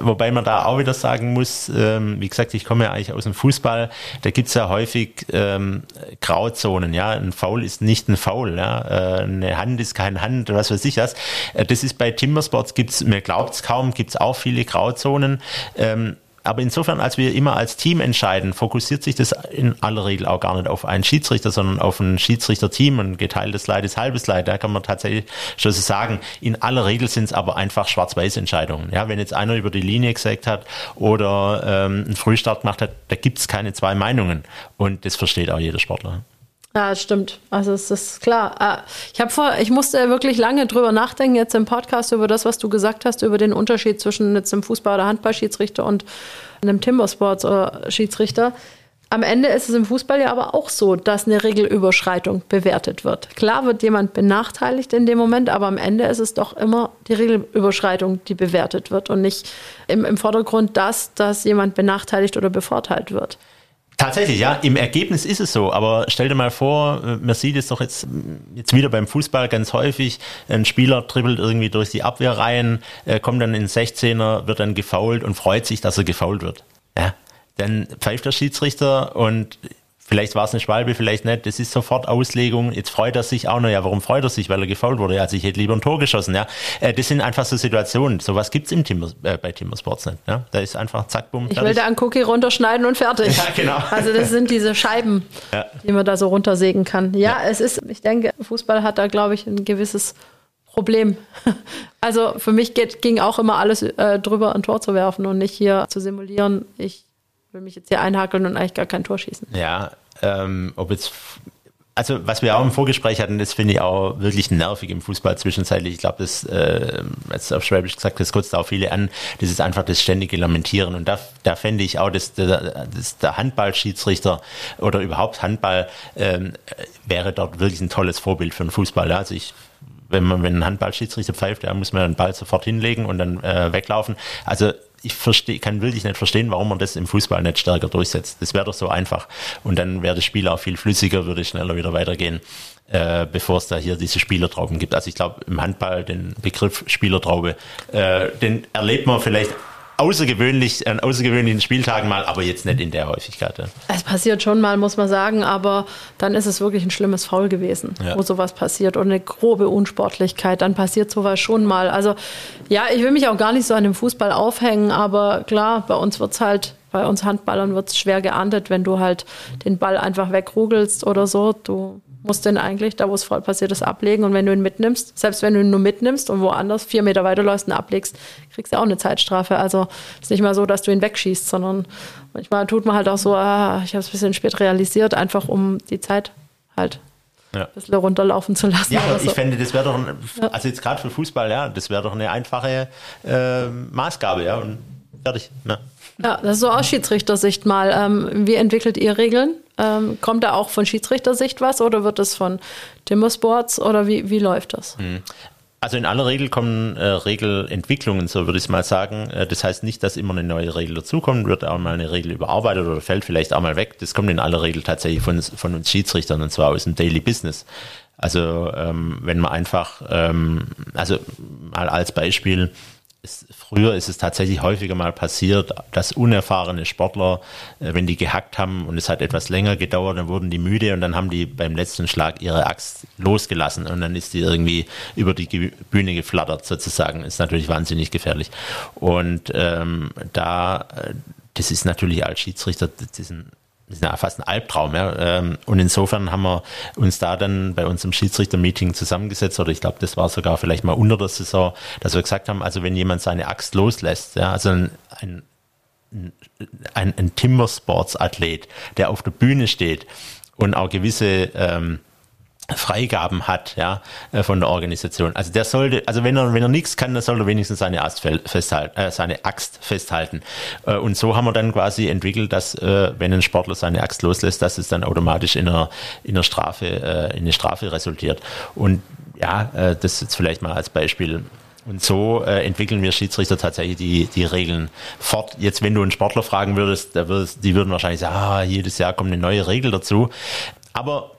wobei man da auch wieder sagen muss, ähm, wie gesagt, ich komme ja eigentlich aus dem Fußball, da gibt es ja häufig ähm, Grauzonen, ja. Ein Foul ist nicht ein Foul, ja. Äh, eine Hand ist kein Hand, was weiß ich was. Äh, das ist bei Timbersports gibt's, mir glaubt es kaum, gibt es auch viele Grauzonen. Ähm, aber insofern, als wir immer als Team entscheiden, fokussiert sich das in aller Regel auch gar nicht auf einen Schiedsrichter, sondern auf ein Schiedsrichterteam. Ein geteiltes Leid ist halbes Leid. Da kann man tatsächlich schon so sagen. In aller Regel sind es aber einfach Schwarz-Weiß-Entscheidungen. Ja, wenn jetzt einer über die Linie gesagt hat oder ähm, einen Frühstart gemacht hat, da gibt es keine zwei Meinungen. Und das versteht auch jeder Sportler. Ja, stimmt. Also es ist klar. Ah, ich habe vor, ich musste wirklich lange drüber nachdenken jetzt im Podcast über das, was du gesagt hast, über den Unterschied zwischen jetzt einem Fußball- oder Handballschiedsrichter und einem Timbersports-Schiedsrichter. Am Ende ist es im Fußball ja aber auch so, dass eine Regelüberschreitung bewertet wird. Klar wird jemand benachteiligt in dem Moment, aber am Ende ist es doch immer die Regelüberschreitung, die bewertet wird und nicht im, im Vordergrund das, dass jemand benachteiligt oder bevorteilt wird. Tatsächlich, ja. Im Ergebnis ist es so. Aber stell dir mal vor, man sieht es doch jetzt, jetzt wieder beim Fußball ganz häufig. Ein Spieler dribbelt irgendwie durch die Abwehrreihen, kommt dann in 16er, wird dann gefault und freut sich, dass er gefault wird. Ja. Dann pfeift der Schiedsrichter und Vielleicht war es eine Schwalbe, vielleicht nicht. Das ist sofort Auslegung. Jetzt freut er sich auch noch. Ja, warum freut er sich? Weil er gefault wurde. Also ich hätte lieber ein Tor geschossen. Ja, äh, das sind einfach so Situationen. Sowas gibt's im Timber, äh, bei Timber Sports nicht. Ja, da ist einfach zack, bumm. Ich will da einen Cookie runterschneiden und fertig. Ja, genau. Also das sind diese Scheiben, ja. die man da so runtersägen kann. Ja, ja, es ist, ich denke, Fußball hat da, glaube ich, ein gewisses Problem. Also für mich geht, ging auch immer alles äh, drüber, ein Tor zu werfen und nicht hier zu simulieren. Ich will mich jetzt hier einhakeln und eigentlich gar kein Tor schießen. Ja, ähm, ob jetzt also was wir auch im Vorgespräch hatten, das finde ich auch wirklich nervig im Fußball zwischenzeitlich. Ich glaube, das, äh, jetzt auf Schwäbisch gesagt, das kotzt auch viele an, das ist einfach das ständige Lamentieren. Und da, da fände ich auch, dass der, dass der Handballschiedsrichter oder überhaupt Handball ähm, wäre dort wirklich ein tolles Vorbild für den Fußball. Also ich wenn man wenn ein Handballschiedsrichter pfeift, da muss man den Ball sofort hinlegen und dann äh, weglaufen. Also ich verstehe, kann wirklich nicht verstehen, warum man das im Fußball nicht stärker durchsetzt. Das wäre doch so einfach. Und dann wäre das Spiel auch viel flüssiger, würde schneller wieder weitergehen, äh, bevor es da hier diese Spielertrauben gibt. Also ich glaube, im Handball den Begriff Spielertraube, äh, den erlebt man vielleicht außergewöhnlich, an außergewöhnlichen Spieltagen mal, aber jetzt nicht in der Häufigkeit. Ja. Es passiert schon mal, muss man sagen, aber dann ist es wirklich ein schlimmes Foul gewesen, ja. wo sowas passiert und eine grobe Unsportlichkeit, dann passiert sowas schon mal. Also ja, ich will mich auch gar nicht so an dem Fußball aufhängen, aber klar, bei uns wird es halt bei uns Handballern wird es schwer geahndet, wenn du halt den Ball einfach wegrugelst oder so. Du musst den eigentlich, da wo es voll passiert ist, ablegen. Und wenn du ihn mitnimmst, selbst wenn du ihn nur mitnimmst und woanders vier Meter weiterläufst und ablegst, kriegst du auch eine Zeitstrafe. Also ist nicht mal so, dass du ihn wegschießt, sondern manchmal tut man halt auch so, ah, ich habe es ein bisschen spät realisiert, einfach um die Zeit halt ja. ein bisschen runterlaufen zu lassen. Ja, aber so. ich fände, das wäre doch, ein, also jetzt gerade für Fußball, ja, das wäre doch eine einfache äh, Maßgabe, ja, und fertig. Ne? Ja, das ist so aus Schiedsrichtersicht mal. Ähm, wie entwickelt ihr Regeln? Ähm, kommt da auch von Schiedsrichtersicht was oder wird es von Timmersports oder wie, wie läuft das? Mhm. Also in aller Regel kommen äh, Regelentwicklungen, so würde ich mal sagen. Äh, das heißt nicht, dass immer eine neue Regel dazukommt, wird auch mal eine Regel überarbeitet oder fällt vielleicht auch mal weg. Das kommt in aller Regel tatsächlich von, von uns Schiedsrichtern und zwar aus dem Daily Business. Also ähm, wenn man einfach, ähm, also mal als Beispiel, ist, früher ist es tatsächlich häufiger mal passiert, dass unerfahrene Sportler, äh, wenn die gehackt haben und es hat etwas länger gedauert, dann wurden die müde und dann haben die beim letzten Schlag ihre Axt losgelassen und dann ist die irgendwie über die Bühne geflattert sozusagen. Ist natürlich wahnsinnig gefährlich. Und ähm, da, äh, das ist natürlich als Schiedsrichter, das ist ein ist ja fast ein Albtraum. Ja. Ähm, und insofern haben wir uns da dann bei unserem Schiedsrichter-Meeting zusammengesetzt, oder ich glaube, das war sogar vielleicht mal unter der Saison, dass wir gesagt haben, also wenn jemand seine Axt loslässt, ja, also ein, ein ein, ein Timber-Sports-Athlet, der auf der Bühne steht und auch gewisse ähm, Freigaben hat, ja, äh, von der Organisation. Also der sollte, also wenn er, wenn er nichts kann, dann soll er wenigstens seine Axt festhalten, äh, seine Axt festhalten. Äh, und so haben wir dann quasi entwickelt, dass äh, wenn ein Sportler seine Axt loslässt, dass es dann automatisch in einer, in einer Strafe, äh, in eine Strafe resultiert. Und ja, äh, das jetzt vielleicht mal als Beispiel. Und so äh, entwickeln wir Schiedsrichter tatsächlich die, die Regeln fort. Jetzt, wenn du einen Sportler fragen würdest, der würdest die würden wahrscheinlich sagen, ah, jedes Jahr kommt eine neue Regel dazu. Aber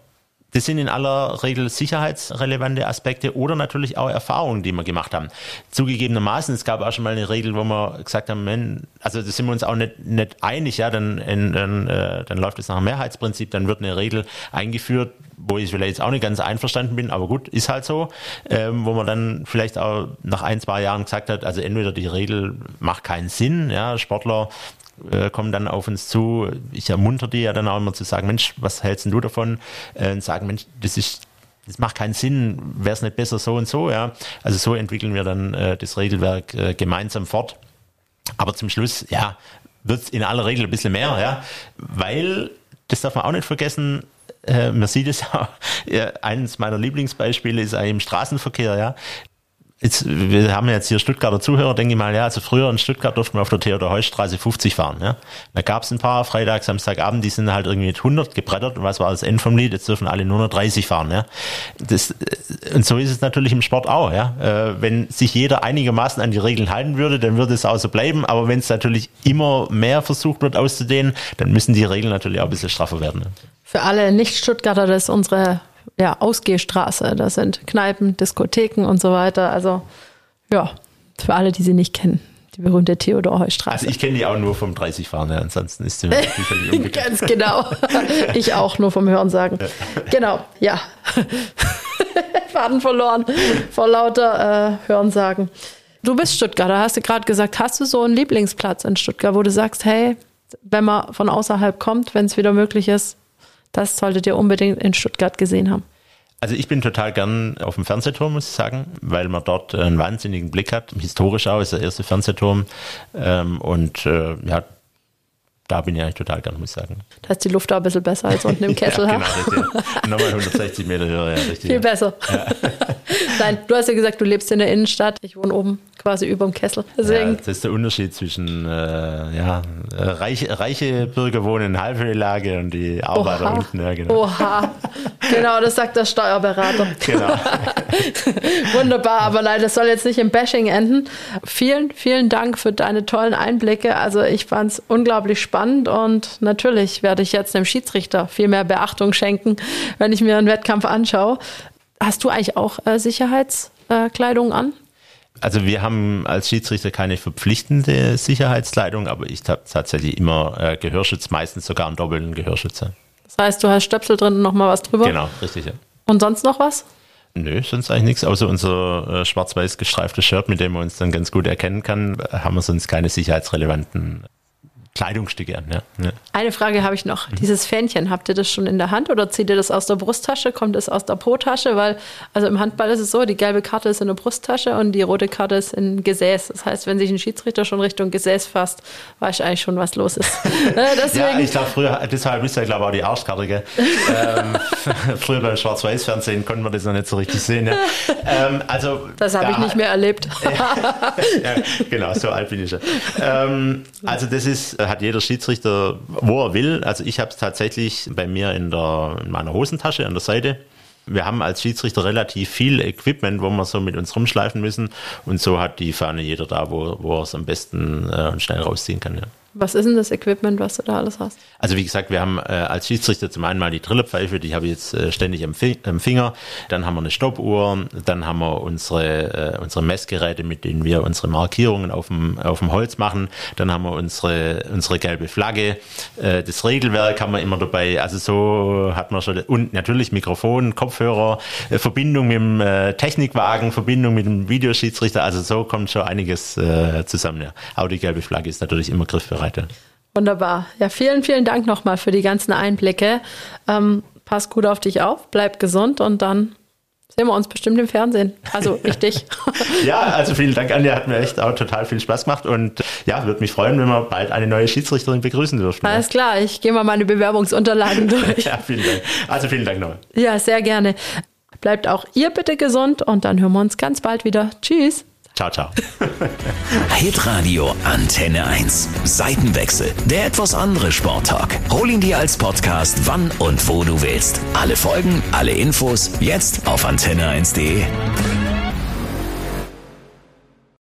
das sind in aller Regel sicherheitsrelevante Aspekte oder natürlich auch Erfahrungen, die wir gemacht haben. Zugegebenermaßen, es gab auch schon mal eine Regel, wo wir gesagt haben, man, also da sind wir uns auch nicht, nicht einig, ja, dann, dann, äh, dann läuft es nach dem Mehrheitsprinzip, dann wird eine Regel eingeführt, wo ich vielleicht auch nicht ganz einverstanden bin, aber gut, ist halt so, ähm, wo man dann vielleicht auch nach ein, zwei Jahren gesagt hat, also entweder die Regel macht keinen Sinn, ja, Sportler äh, kommen dann auf uns zu. Ich ermunter die ja dann auch immer zu sagen, Mensch, was hältst du davon? Äh, und sagen, Mensch, das ist das macht keinen Sinn, wäre es nicht besser so und so, ja. Also so entwickeln wir dann äh, das Regelwerk äh, gemeinsam fort. Aber zum Schluss, ja, wird es in aller Regel ein bisschen mehr, ja. Weil, das darf man auch nicht vergessen, man sieht es auch, eines meiner Lieblingsbeispiele ist im Straßenverkehr, ja Jetzt, wir haben jetzt hier Stuttgarter Zuhörer, denke ich mal, ja, also früher in Stuttgart durften wir auf der Theodor Heuss Straße 50 fahren, ja. Da gab es ein paar Freitag, Samstagabend, die sind halt irgendwie mit 100 gebrettert und was war das End vom Lied? Jetzt dürfen alle nur noch 30 fahren, ja. Das, und so ist es natürlich im Sport auch, ja. Äh, wenn sich jeder einigermaßen an die Regeln halten würde, dann würde es auch so bleiben, aber wenn es natürlich immer mehr versucht wird auszudehnen, dann müssen die Regeln natürlich auch ein bisschen straffer werden. Für alle Nicht-Stuttgarter, das ist unsere ja, Ausgehstraße. Das sind Kneipen, Diskotheken und so weiter. Also ja, für alle, die sie nicht kennen. Die berühmte Theodor-Heustraße. Also ich kenne die auch nur vom 30 fahren, ja. ansonsten ist sie völlig umgekehrt. Ganz genau. Ich auch nur vom Hörensagen. Genau, ja. Faden verloren vor lauter äh, Hörensagen. Du bist Stuttgarter, hast du gerade gesagt. Hast du so einen Lieblingsplatz in Stuttgart, wo du sagst, hey, wenn man von außerhalb kommt, wenn es wieder möglich ist, das solltet ihr unbedingt in Stuttgart gesehen haben. Also ich bin total gern auf dem Fernsehturm, muss ich sagen, weil man dort einen wahnsinnigen Blick hat. Historisch auch ist der erste Fernsehturm. Ähm, und äh, ja, da bin ich eigentlich total gern, muss ich sagen. Da ist die Luft da ein bisschen besser als unten im Kessel. ja, genau, richtig. Nochmal 160 Meter höher, ja, richtig. Viel ja. besser. Ja. Nein, du hast ja gesagt, du lebst in der Innenstadt. Ich wohne oben quasi über dem Kessel. Deswegen. Ja, das ist der Unterschied zwischen äh, ja, reiche, reiche Bürger wohnen in Halbhöhenlage und die Arbeiter Oha. unten. Ja, genau. Oha, genau, das sagt der Steuerberater. Genau. Wunderbar, aber nein, das soll jetzt nicht im Bashing enden. Vielen, vielen Dank für deine tollen Einblicke. Also ich fand es unglaublich spannend und natürlich werde ich jetzt dem Schiedsrichter viel mehr Beachtung schenken, wenn ich mir einen Wettkampf anschaue. Hast du eigentlich auch äh, Sicherheitskleidung an? Also wir haben als Schiedsrichter keine verpflichtende Sicherheitskleidung, aber ich habe tatsächlich immer äh, Gehörschutz, meistens sogar einen doppelten Gehörschutz. Das heißt, du hast Stöpsel drin und nochmal was drüber? Genau, richtig, ja. Und sonst noch was? Nö, sonst eigentlich nichts, außer unser äh, schwarz-weiß gestreiftes Shirt, mit dem man uns dann ganz gut erkennen kann, haben wir sonst keine sicherheitsrelevanten Kleidungsstücke an. Ja. ja. Eine Frage habe ich noch. Mhm. Dieses Fähnchen, habt ihr das schon in der Hand oder zieht ihr das aus der Brusttasche? Kommt es aus der Po-Tasche? Weil, also im Handball ist es so, die gelbe Karte ist in der Brusttasche und die rote Karte ist in Gesäß. Das heißt, wenn sich ein Schiedsrichter schon Richtung Gesäß fasst, weiß ich eigentlich schon, was los ist. Äh, ja, ich glaube, früher, deshalb ist ja, glaube ich, auch die Arschkarte. ähm, früher beim Schwarz-Weiß-Fernsehen konnten wir das noch nicht so richtig sehen. Ja. Ähm, also, das habe ich nicht mehr erlebt. ja, genau, so alt bin ich schon. Ähm, also, das ist hat jeder Schiedsrichter, wo er will. Also ich habe es tatsächlich bei mir in, der, in meiner Hosentasche an der Seite. Wir haben als Schiedsrichter relativ viel Equipment, wo wir so mit uns rumschleifen müssen. Und so hat die Fahne jeder da, wo, wo er es am besten äh, schnell rausziehen kann. Ja. Was ist denn das Equipment, was du da alles hast? Also wie gesagt, wir haben äh, als Schiedsrichter zum einen mal die Trillerpfeife, die habe ich jetzt äh, ständig am, Fi am, Finger. Dann haben wir eine Stoppuhr, dann haben wir unsere, äh, unsere Messgeräte, mit denen wir unsere Markierungen auf dem, Holz machen. Dann haben wir unsere, unsere gelbe Flagge. Äh, das Regelwerk haben wir immer dabei. Also so hat man schon, und natürlich Mikrofon, Kopfhörer, äh, Verbindung mit dem äh, Technikwagen, Verbindung mit dem Videoschiedsrichter. Also so kommt schon einiges zusammen. Ja. Aber die gelbe Flagge ist natürlich immer griffbereit weiter. Wunderbar. Ja, vielen, vielen Dank nochmal für die ganzen Einblicke. Ähm, pass gut auf dich auf, bleib gesund und dann sehen wir uns bestimmt im Fernsehen. Also ich dich. ja, also vielen Dank, Anja. Hat mir echt auch total viel Spaß gemacht und ja, würde mich freuen, wenn wir bald eine neue Schiedsrichterin begrüßen dürfen. Alles klar, ich gehe mal meine Bewerbungsunterlagen durch. ja, vielen Dank. Also vielen Dank nochmal. Ja, sehr gerne. Bleibt auch ihr bitte gesund und dann hören wir uns ganz bald wieder. Tschüss. Ciao, ciao. Hitradio Antenne 1. Seitenwechsel. Der etwas andere Sporttalk. Hol ihn dir als Podcast, wann und wo du willst. Alle Folgen, alle Infos, jetzt auf antenne1.de.